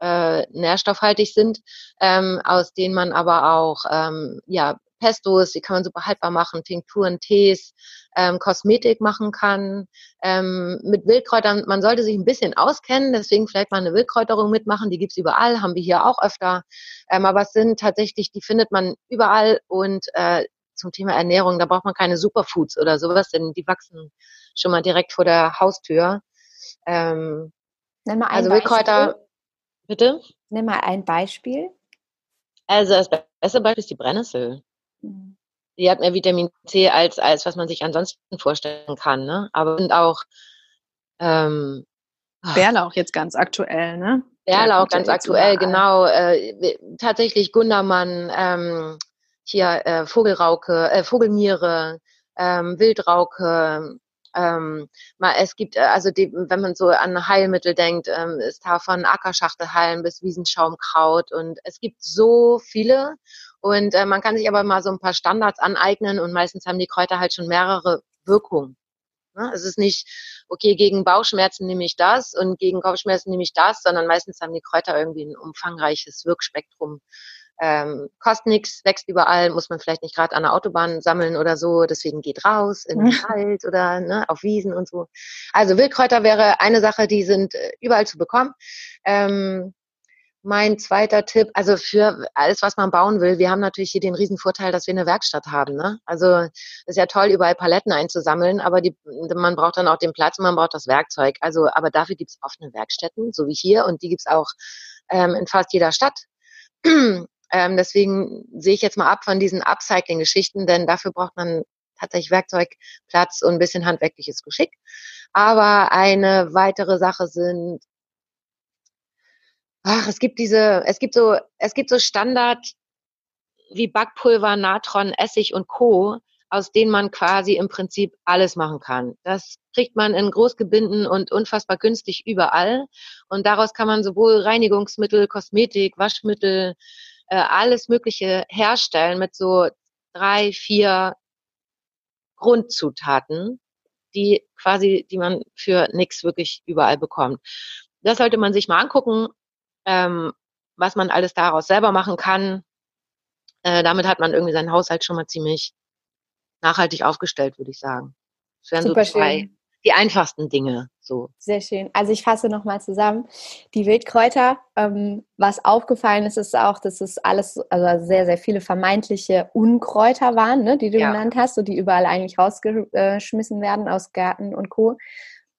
äh, nährstoffhaltig sind, ähm, aus denen man aber auch ähm, ja, Pestos, die kann man super haltbar machen, Tinkturen, Tees, ähm, Kosmetik machen kann. Ähm, mit Wildkräutern, man sollte sich ein bisschen auskennen, deswegen vielleicht mal eine Wildkräuterung mitmachen, die gibt's überall, haben wir hier auch öfter. Ähm, aber es sind tatsächlich, die findet man überall und äh, zum Thema Ernährung, da braucht man keine Superfoods oder sowas, denn die wachsen schon mal direkt vor der Haustür. Ähm, Nimm mal ein also Wildkräuter, bitte? Nimm mal ein Beispiel. Also das beste Beispiel ist die Brennnessel. Die hat mehr Vitamin C als, als was man sich ansonsten vorstellen kann, ne? Aber sind auch ähm, Bärlauch jetzt ganz aktuell, ne? Bärlauch ganz aktuell, genau. Äh, tatsächlich Gundermann, ähm, hier äh, Vogelrauke, äh, Vogelmiere, ähm, Wildrauke, ähm, mal, es gibt, äh, also die, wenn man so an Heilmittel denkt, ähm, ist da von Ackerschachtelhallen bis Wiesenschaumkraut und es gibt so viele und äh, man kann sich aber mal so ein paar Standards aneignen und meistens haben die Kräuter halt schon mehrere Wirkungen. Ne? Es ist nicht, okay, gegen Bauchschmerzen nehme ich das und gegen Kopfschmerzen nehme ich das, sondern meistens haben die Kräuter irgendwie ein umfangreiches Wirkspektrum. Ähm, kostet nichts, wächst überall, muss man vielleicht nicht gerade an der Autobahn sammeln oder so, deswegen geht raus in den Wald oder ne, auf Wiesen und so. Also Wildkräuter wäre eine Sache, die sind äh, überall zu bekommen. Ähm, mein zweiter Tipp, also für alles, was man bauen will, wir haben natürlich hier den riesen Vorteil, dass wir eine Werkstatt haben. Ne? Also es ist ja toll, überall Paletten einzusammeln, aber die, man braucht dann auch den Platz und man braucht das Werkzeug. Also, aber dafür gibt es offene Werkstätten, so wie hier, und die gibt es auch ähm, in fast jeder Stadt. ähm, deswegen sehe ich jetzt mal ab von diesen Upcycling-Geschichten, denn dafür braucht man tatsächlich Werkzeug, Platz und ein bisschen handwerkliches Geschick. Aber eine weitere Sache sind ach, es gibt diese, es gibt so, es gibt so Standard wie Backpulver, Natron, Essig und Co. aus denen man quasi im Prinzip alles machen kann. Das kriegt man in Großgebinden und unfassbar günstig überall. Und daraus kann man sowohl Reinigungsmittel, Kosmetik, Waschmittel, äh, alles Mögliche herstellen mit so drei, vier Grundzutaten, die quasi, die man für nichts wirklich überall bekommt. Das sollte man sich mal angucken, ähm, was man alles daraus selber machen kann. Äh, damit hat man irgendwie seinen Haushalt schon mal ziemlich nachhaltig aufgestellt, würde ich sagen. Das wären Super so zwei, schön. die einfachsten Dinge. So. Sehr schön. Also ich fasse nochmal zusammen. Die Wildkräuter, ähm, was aufgefallen ist, ist auch, dass es alles, also sehr, sehr viele vermeintliche Unkräuter waren, ne, die du ja. genannt hast, so die überall eigentlich rausgeschmissen werden aus Gärten und Co.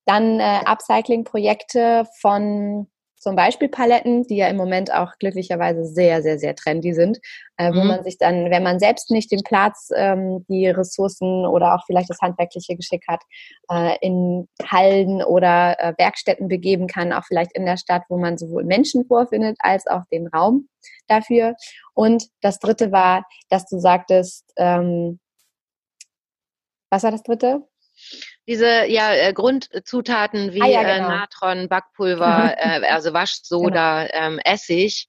Dann äh, Upcycling-Projekte von zum Beispiel Paletten, die ja im Moment auch glücklicherweise sehr, sehr, sehr trendy sind, äh, wo mhm. man sich dann, wenn man selbst nicht den Platz, ähm, die Ressourcen oder auch vielleicht das handwerkliche Geschick hat, äh, in Hallen oder äh, Werkstätten begeben kann, auch vielleicht in der Stadt, wo man sowohl Menschen vorfindet als auch den Raum dafür. Und das dritte war, dass du sagtest, ähm, was war das dritte? Diese ja äh, Grundzutaten wie ah, ja, äh, genau. Natron, Backpulver, äh, also Waschsoda, genau. ähm, Essig.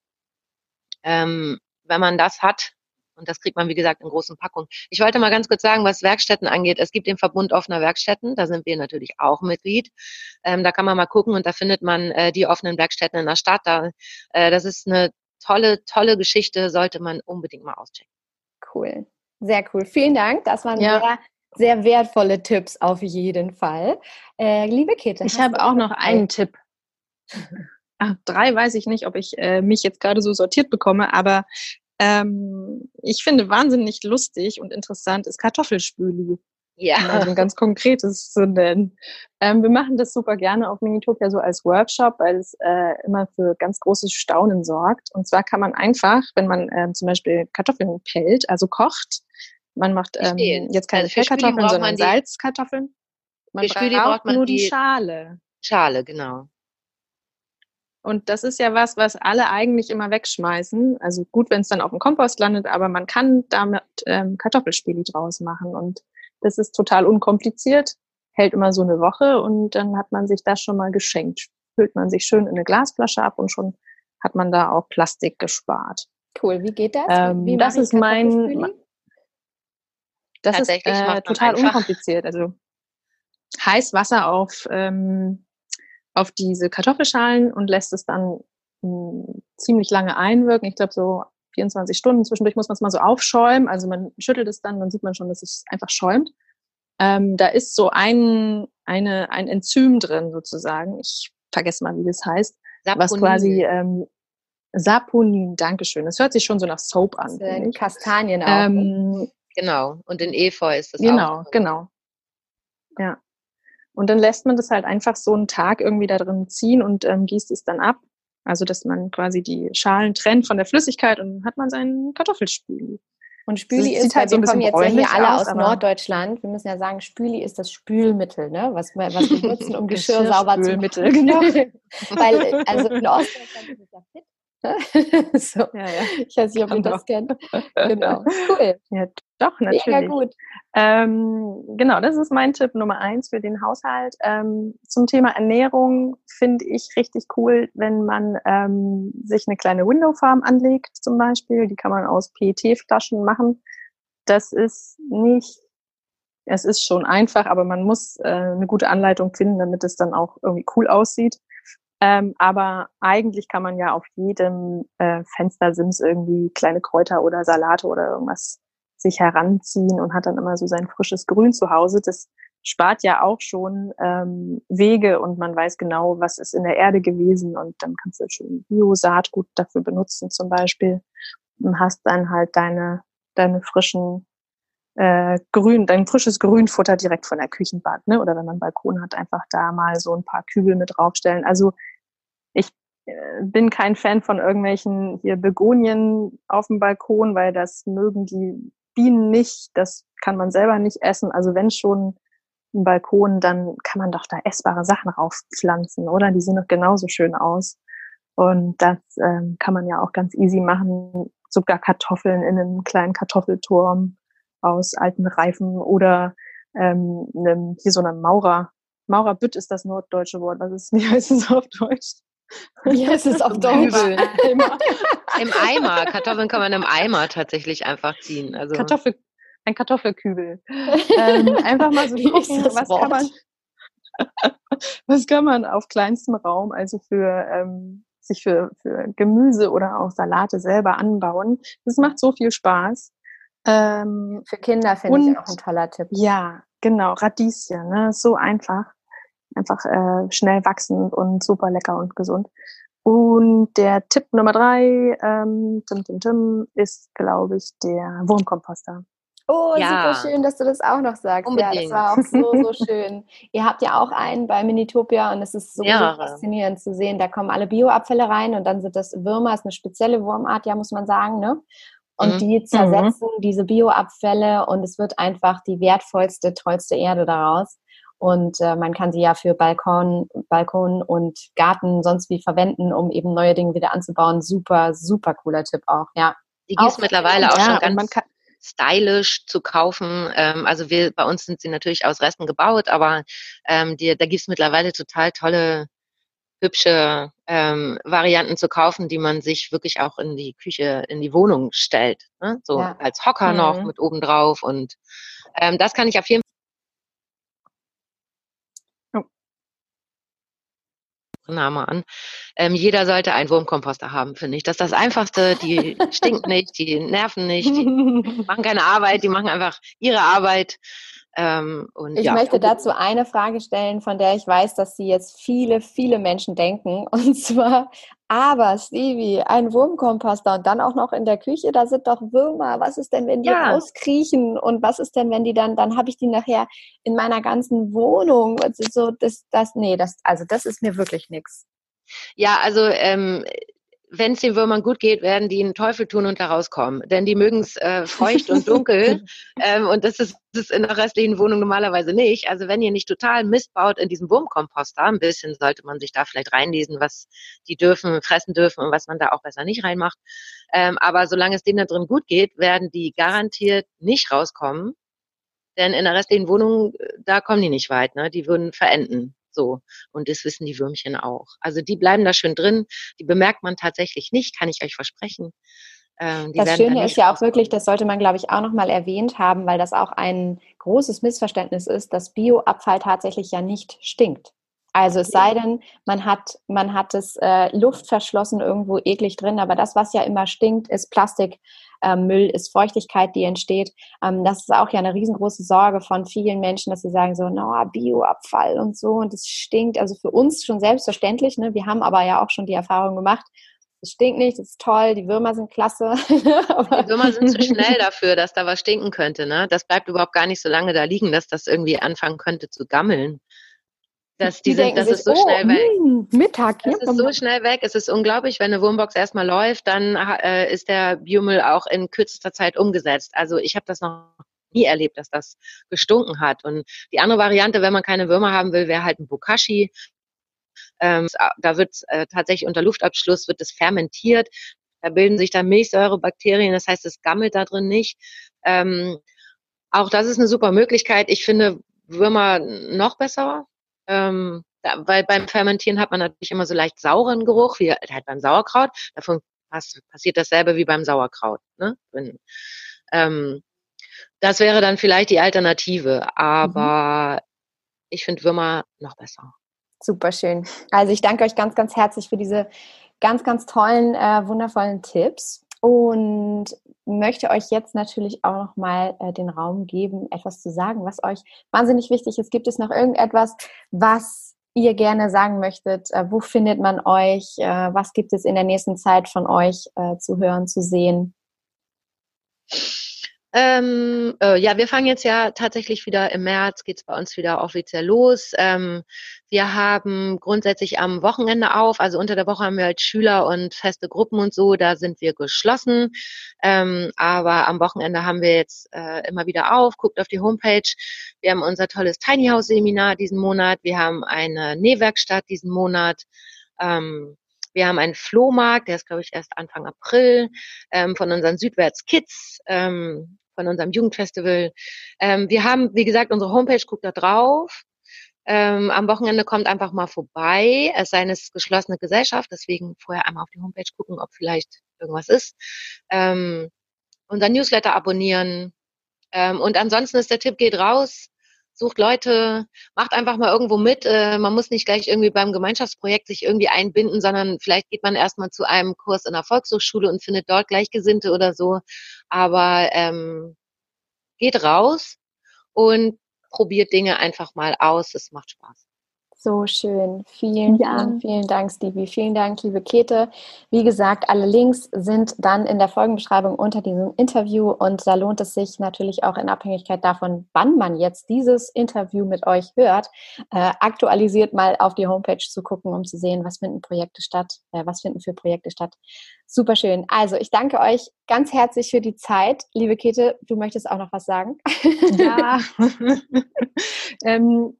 Ähm, wenn man das hat, und das kriegt man, wie gesagt, in großen Packungen. Ich wollte mal ganz kurz sagen, was Werkstätten angeht. Es gibt den Verbund offener Werkstätten, da sind wir natürlich auch Mitglied. Ähm, da kann man mal gucken und da findet man äh, die offenen Werkstätten in der Stadt. Da, äh, das ist eine tolle, tolle Geschichte, sollte man unbedingt mal auschecken. Cool. Sehr cool. Vielen Dank. Das waren ja. sehr sehr wertvolle Tipps auf jeden Fall. Äh, liebe Käthe. Ich habe auch noch einen Tipp. Ach, drei weiß ich nicht, ob ich äh, mich jetzt gerade so sortiert bekomme, aber ähm, ich finde wahnsinnig lustig und interessant ist Kartoffelspüli. Ja. Also ein ganz konkretes zu nennen. Ähm, wir machen das super gerne auf Minitopia so als Workshop, weil es äh, immer für ganz großes Staunen sorgt. Und zwar kann man einfach, wenn man ähm, zum Beispiel Kartoffeln pellt, also kocht, man macht ähm, jetzt keine also Fellkartoffeln, sondern die, Salzkartoffeln. Man braucht, braucht man nur die, die Schale. Schale, genau. Und das ist ja was, was alle eigentlich immer wegschmeißen. Also gut, wenn es dann auf dem Kompost landet, aber man kann damit ähm, Kartoffelspeli draus machen. Und das ist total unkompliziert, hält immer so eine Woche und dann hat man sich das schon mal geschenkt. Füllt man sich schön in eine Glasflasche ab und schon hat man da auch Plastik gespart. Cool, wie geht das? Ähm, wie das ist mein, das ist äh, total unkompliziert. Also heiß Wasser auf, ähm, auf diese Kartoffelschalen und lässt es dann mh, hm, ziemlich lange einwirken. Ich glaube so 24 Stunden. Zwischendurch muss man es mal so aufschäumen. Also man schüttelt es dann, dann sieht man schon, dass es einfach schäumt. Ähm, da ist so ein, eine, ein Enzym drin sozusagen. Ich vergesse mal, wie das heißt. Saponin. Was quasi ähm, Saponin, Dankeschön. Das hört sich schon so nach Soap an. Kastanien auch. Ne? Ähm, Genau. Und in Efeu ist das genau, auch. Genau, genau. Ja. Und dann lässt man das halt einfach so einen Tag irgendwie da drin ziehen und ähm, gießt es dann ab. Also, dass man quasi die Schalen trennt von der Flüssigkeit und dann hat man seinen Kartoffelspüli. Und Spüli ist, halt so wir kommen jetzt ja hier alle aus, aus Norddeutschland. Wir müssen ja sagen, Spüli ist das Spülmittel, ne? was, wir, was wir nutzen, um Geschirr sauber zu machen. Genau. Weil, also in Ostdeutschland ist es ja fit. so. Ja, ja. Ich weiß nicht, ob ihr das kennt. Genau. Cool. Ja, doch, natürlich. Mega gut. Ähm, genau, das ist mein Tipp Nummer eins für den Haushalt. Ähm, zum Thema Ernährung finde ich richtig cool, wenn man ähm, sich eine kleine Window Farm anlegt, zum Beispiel. Die kann man aus PET-Flaschen machen. Das ist nicht, es ist schon einfach, aber man muss äh, eine gute Anleitung finden, damit es dann auch irgendwie cool aussieht. Ähm, aber eigentlich kann man ja auf jedem äh, Fenstersims irgendwie kleine Kräuter oder Salate oder irgendwas sich heranziehen und hat dann immer so sein frisches Grün zu Hause. Das spart ja auch schon ähm, Wege und man weiß genau, was ist in der Erde gewesen und dann kannst du schon Bio-Saatgut dafür benutzen zum Beispiel und hast dann halt deine, deine frischen äh, Grün, dein frisches Grünfutter direkt von der Küchenbank, ne? Oder wenn man einen Balkon hat, einfach da mal so ein paar Kübel mit draufstellen. Also bin kein Fan von irgendwelchen hier Begonien auf dem Balkon, weil das mögen die Bienen nicht. Das kann man selber nicht essen. Also wenn schon ein Balkon, dann kann man doch da essbare Sachen raufpflanzen, oder? Die sehen doch genauso schön aus. Und das ähm, kann man ja auch ganz easy machen. Sogar Kartoffeln in einem kleinen Kartoffelturm aus alten Reifen oder ähm, einem, hier so einer Maurer. Maurerbütt ist das norddeutsche Wort. Was ist, wie heißt es auf Deutsch? Heißt es auf Deutsch? Eimer. Im Eimer. Kartoffeln kann man im Eimer tatsächlich einfach ziehen. Also Kartoffel, ein Kartoffelkübel. ähm, einfach mal so gucken, was Wort? kann man, was kann man auf kleinstem Raum, also für ähm, sich für, für Gemüse oder auch Salate selber anbauen. Das macht so viel Spaß. Ähm, für Kinder finde ich auch ein toller Tipp. Ja, genau, Radieschen, ne? so einfach. Einfach äh, schnell wachsend und super lecker und gesund. Und der Tipp Nummer drei ähm, tim, tim, tim, ist, glaube ich, der Wurmkomposter. Oh, ja. super schön, dass du das auch noch sagst. Unbedingt. Ja, das war auch so, so schön. Ihr habt ja auch einen bei Minitopia und es ist so, so faszinierend zu sehen. Da kommen alle Bioabfälle rein und dann sind das Würmer, ist eine spezielle Wurmart, ja, muss man sagen, ne? Und mhm. die zersetzen mhm. diese Bioabfälle und es wird einfach die wertvollste, tollste Erde daraus. Und äh, man kann sie ja für Balkon, Balkon und Garten sonst wie verwenden, um eben neue Dinge wieder anzubauen. Super, super cooler Tipp auch, ja. Die gibt es mittlerweile auch ja, schon ganz stylisch zu kaufen. Ähm, also wir, bei uns sind sie natürlich aus Resten gebaut, aber ähm, die, da gibt's mittlerweile total tolle, hübsche ähm, Varianten zu kaufen, die man sich wirklich auch in die Küche, in die Wohnung stellt. Ne? So ja. als Hocker mhm. noch mit oben drauf. Und ähm, das kann ich auf jeden Fall Name an. Ähm, jeder sollte einen Wurmkomposter haben, finde ich. Das ist das Einfachste. Die stinken nicht, die nerven nicht, die machen keine Arbeit, die machen einfach ihre Arbeit. Ähm, ich ja. möchte dazu eine Frage stellen, von der ich weiß, dass sie jetzt viele, viele Menschen denken. Und zwar, aber Stevie, ein Wurmkomposter und dann auch noch in der Küche, da sind doch Würmer. Was ist denn, wenn die ja. rauskriechen? Und was ist denn, wenn die dann, dann habe ich die nachher in meiner ganzen Wohnung? So, das, das, nee, das, also das ist mir wirklich nichts. Ja, also ähm, wenn es den Würmern gut geht, werden die einen Teufel tun und da rauskommen. Denn die mögen es äh, feucht und dunkel. ähm, und das ist, das ist in der restlichen Wohnung normalerweise nicht. Also wenn ihr nicht total Mist baut in diesem Wurmkomposter, ein bisschen sollte man sich da vielleicht reinlesen, was die dürfen, fressen dürfen und was man da auch besser nicht reinmacht. Ähm, aber solange es denen da drin gut geht, werden die garantiert nicht rauskommen. Denn in der restlichen Wohnung, äh, da kommen die nicht weit. Ne? Die würden verenden. So. Und das wissen die Würmchen auch. Also die bleiben da schön drin. Die bemerkt man tatsächlich nicht, kann ich euch versprechen. Ähm, das Schöne ist ja auch wirklich, das sollte man, glaube ich, auch nochmal erwähnt haben, weil das auch ein großes Missverständnis ist, dass Bioabfall tatsächlich ja nicht stinkt. Also es sei denn, man hat, man hat es äh, luftverschlossen irgendwo eklig drin, aber das, was ja immer stinkt, ist Plastik, Müll ist Feuchtigkeit, die entsteht. Ähm, das ist auch ja eine riesengroße Sorge von vielen Menschen, dass sie sagen so, na, no, Bioabfall und so und es stinkt. Also für uns schon selbstverständlich. Ne? Wir haben aber ja auch schon die Erfahrung gemacht, es stinkt nicht, es ist toll, die Würmer sind klasse. die Würmer sind zu schnell dafür, dass da was stinken könnte. Ne? Das bleibt überhaupt gar nicht so lange da liegen, dass das irgendwie anfangen könnte zu gammeln. Dass die, die sind, das sich, ist so oh, schnell weg. Mh, hm, Mittag. Das ist so schnell weg. Es ist unglaublich, wenn eine Wurmbox erstmal läuft, dann äh, ist der Biomüll auch in kürzester Zeit umgesetzt. Also ich habe das noch nie erlebt, dass das gestunken hat. Und die andere Variante, wenn man keine Würmer haben will, wäre halt ein Bokashi. Ähm, da wird äh, tatsächlich unter Luftabschluss wird es fermentiert. Da bilden sich dann Milchsäurebakterien, das heißt, es gammelt da drin nicht. Ähm, auch das ist eine super Möglichkeit. Ich finde Würmer noch besser, ähm, da, weil beim Fermentieren hat man natürlich immer so leicht sauren Geruch, wie halt beim Sauerkraut. Davon pass, passiert dasselbe wie beim Sauerkraut. Ne? Wenn, ähm, das wäre dann vielleicht die Alternative, aber mhm. ich finde Würmer noch besser. Super schön. Also ich danke euch ganz, ganz herzlich für diese ganz, ganz tollen, äh, wundervollen Tipps und möchte euch jetzt natürlich auch noch mal äh, den Raum geben, etwas zu sagen, was euch wahnsinnig wichtig ist. Gibt es noch irgendetwas, was ihr gerne sagen möchtet? Äh, wo findet man euch? Äh, was gibt es in der nächsten Zeit von euch äh, zu hören, zu sehen? Ähm, äh, ja, wir fangen jetzt ja tatsächlich wieder im März, geht's bei uns wieder offiziell los. Ähm, wir haben grundsätzlich am Wochenende auf, also unter der Woche haben wir halt Schüler und feste Gruppen und so, da sind wir geschlossen. Ähm, aber am Wochenende haben wir jetzt äh, immer wieder auf, guckt auf die Homepage. Wir haben unser tolles Tiny House Seminar diesen Monat, wir haben eine Nähwerkstatt diesen Monat. Ähm, wir haben einen Flohmarkt, der ist, glaube ich, erst Anfang April, ähm, von unseren Südwärts Kids. Ähm, von unserem Jugendfestival. Ähm, wir haben, wie gesagt, unsere Homepage, guckt da drauf. Ähm, am Wochenende kommt einfach mal vorbei. Es sei ist geschlossene Gesellschaft, deswegen vorher einmal auf die Homepage gucken, ob vielleicht irgendwas ist. Ähm, unser Newsletter abonnieren. Ähm, und ansonsten ist der Tipp, geht raus, sucht Leute, macht einfach mal irgendwo mit. Äh, man muss nicht gleich irgendwie beim Gemeinschaftsprojekt sich irgendwie einbinden, sondern vielleicht geht man erstmal zu einem Kurs in der Volkshochschule und findet dort Gleichgesinnte oder so. Aber ähm, geht raus und probiert Dinge einfach mal aus. Es macht Spaß. So schön. Vielen, ja. vielen, vielen Dank, Stevie. Vielen Dank, liebe Kete. Wie gesagt, alle Links sind dann in der Folgenbeschreibung unter diesem Interview und da lohnt es sich natürlich auch in Abhängigkeit davon, wann man jetzt dieses Interview mit euch hört, äh, aktualisiert mal auf die Homepage zu gucken, um zu sehen, was finden Projekte statt, äh, was finden für Projekte statt. Super schön. Also ich danke euch ganz herzlich für die Zeit. Liebe Kete, du möchtest auch noch was sagen? Ja. ähm,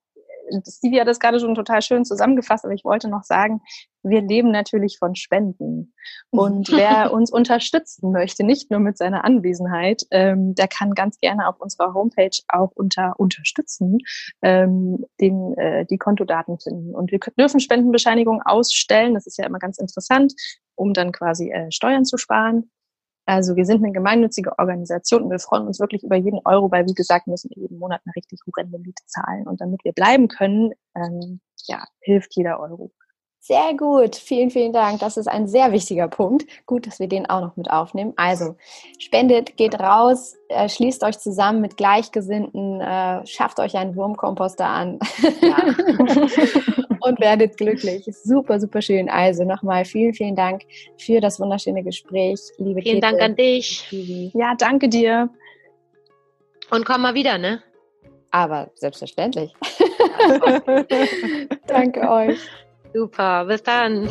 Stevie hat das gerade schon total schön zusammengefasst, aber ich wollte noch sagen, wir leben natürlich von Spenden. Und wer uns unterstützen möchte, nicht nur mit seiner Anwesenheit, ähm, der kann ganz gerne auf unserer Homepage auch unter Unterstützen ähm, den, äh, die Kontodaten finden. Und wir dürfen Spendenbescheinigungen ausstellen, das ist ja immer ganz interessant, um dann quasi äh, Steuern zu sparen. Also wir sind eine gemeinnützige Organisation und wir freuen uns wirklich über jeden Euro, weil wie gesagt, müssen wir jeden Monat eine richtig horrende Miete zahlen. Und damit wir bleiben können, ähm, ja, hilft jeder Euro. Sehr gut, vielen, vielen Dank. Das ist ein sehr wichtiger Punkt. Gut, dass wir den auch noch mit aufnehmen. Also, spendet, geht raus, äh, schließt euch zusammen mit Gleichgesinnten, äh, schafft euch einen Wurmkomposter an ja. und werdet glücklich. Super, super schön. Also nochmal vielen, vielen Dank für das wunderschöne Gespräch, liebe Vielen Kete. Dank an dich. Ja, danke dir. Und komm mal wieder, ne? Aber selbstverständlich. danke euch. Super, bis dann.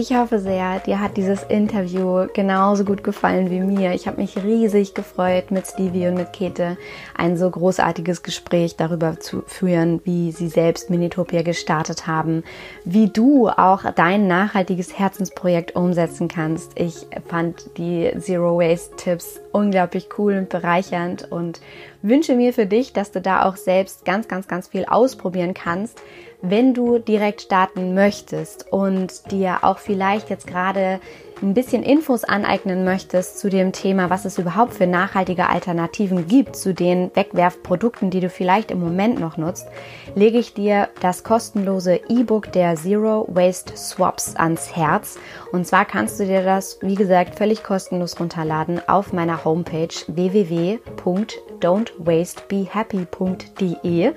Ich hoffe sehr, dir hat dieses Interview genauso gut gefallen wie mir. Ich habe mich riesig gefreut, mit Stevie und mit Kete ein so großartiges Gespräch darüber zu führen, wie sie selbst Minitopia gestartet haben, wie du auch dein nachhaltiges Herzensprojekt umsetzen kannst. Ich fand die Zero Waste Tipps unglaublich cool und bereichernd und wünsche mir für dich, dass du da auch selbst ganz, ganz, ganz viel ausprobieren kannst wenn du direkt starten möchtest und dir auch vielleicht jetzt gerade ein bisschen Infos aneignen möchtest zu dem Thema, was es überhaupt für nachhaltige Alternativen gibt zu den Wegwerfprodukten, die du vielleicht im Moment noch nutzt, lege ich dir das kostenlose E-Book der Zero Waste Swaps ans Herz. Und zwar kannst du dir das, wie gesagt, völlig kostenlos runterladen auf meiner Homepage www.don'twastebehappy.de.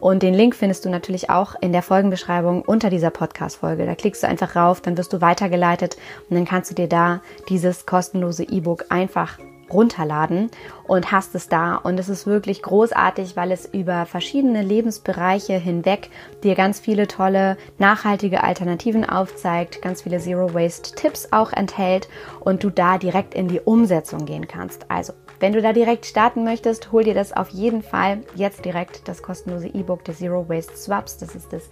Und den Link findest du natürlich auch in der Folgenbeschreibung unter dieser Podcast-Folge. Da klickst du einfach rauf, dann wirst du weitergeleitet und dann kannst du dir da dieses kostenlose E-Book einfach runterladen und hast es da. Und es ist wirklich großartig, weil es über verschiedene Lebensbereiche hinweg dir ganz viele tolle, nachhaltige Alternativen aufzeigt, ganz viele Zero Waste Tipps auch enthält und du da direkt in die Umsetzung gehen kannst. Also, wenn du da direkt starten möchtest, hol dir das auf jeden Fall jetzt direkt das kostenlose E-Book der Zero Waste Swaps. Das ist das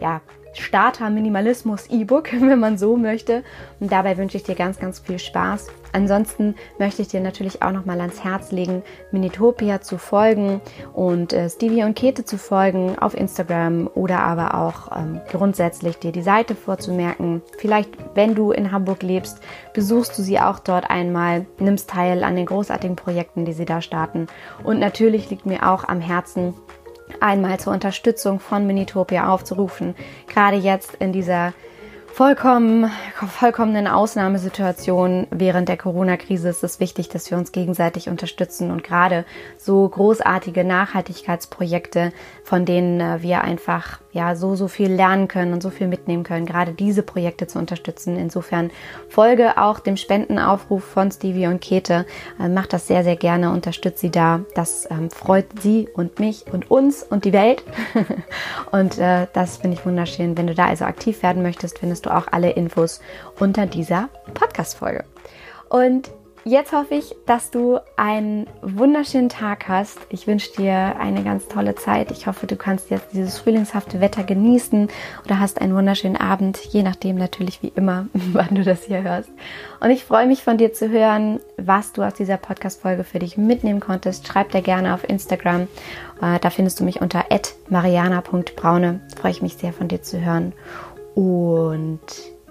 ja, Starter-Minimalismus-E-Book, wenn man so möchte. Und dabei wünsche ich dir ganz, ganz viel Spaß. Ansonsten möchte ich dir natürlich auch noch mal ans Herz legen, Minitopia zu folgen und äh, Stevie und Kete zu folgen auf Instagram oder aber auch ähm, grundsätzlich dir die Seite vorzumerken. Vielleicht, wenn du in Hamburg lebst, besuchst du sie auch dort einmal, nimmst teil an den großartigen Projekten, die sie da starten. Und natürlich liegt mir auch am Herzen, einmal zur Unterstützung von Minitopia aufzurufen. Gerade jetzt in dieser vollkommen, vollkommenen Ausnahmesituation während der Corona-Krise ist es wichtig, dass wir uns gegenseitig unterstützen und gerade so großartige Nachhaltigkeitsprojekte, von denen äh, wir einfach ja so, so viel lernen können und so viel mitnehmen können, gerade diese Projekte zu unterstützen. Insofern folge auch dem Spendenaufruf von Stevie und Kete. Äh, macht das sehr, sehr gerne, unterstützt sie da. Das ähm, freut sie und mich und uns und die Welt. und äh, das finde ich wunderschön. Wenn du da also aktiv werden möchtest, findest du auch alle Infos unter dieser Podcast-Folge. Und Jetzt hoffe ich, dass du einen wunderschönen Tag hast. Ich wünsche dir eine ganz tolle Zeit. Ich hoffe, du kannst jetzt dieses frühlingshafte Wetter genießen oder hast einen wunderschönen Abend, je nachdem natürlich wie immer, wann du das hier hörst. Und ich freue mich von dir zu hören, was du aus dieser Podcast-Folge für dich mitnehmen konntest. Schreib dir gerne auf Instagram. Äh, da findest du mich unter mariana.braune. Freue ich mich sehr von dir zu hören. Und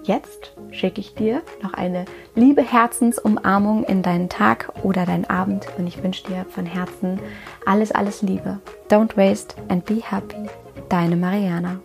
Jetzt schicke ich dir noch eine liebe Herzensumarmung in deinen Tag oder deinen Abend und ich wünsche dir von Herzen alles, alles Liebe. Don't waste and be happy. Deine Mariana.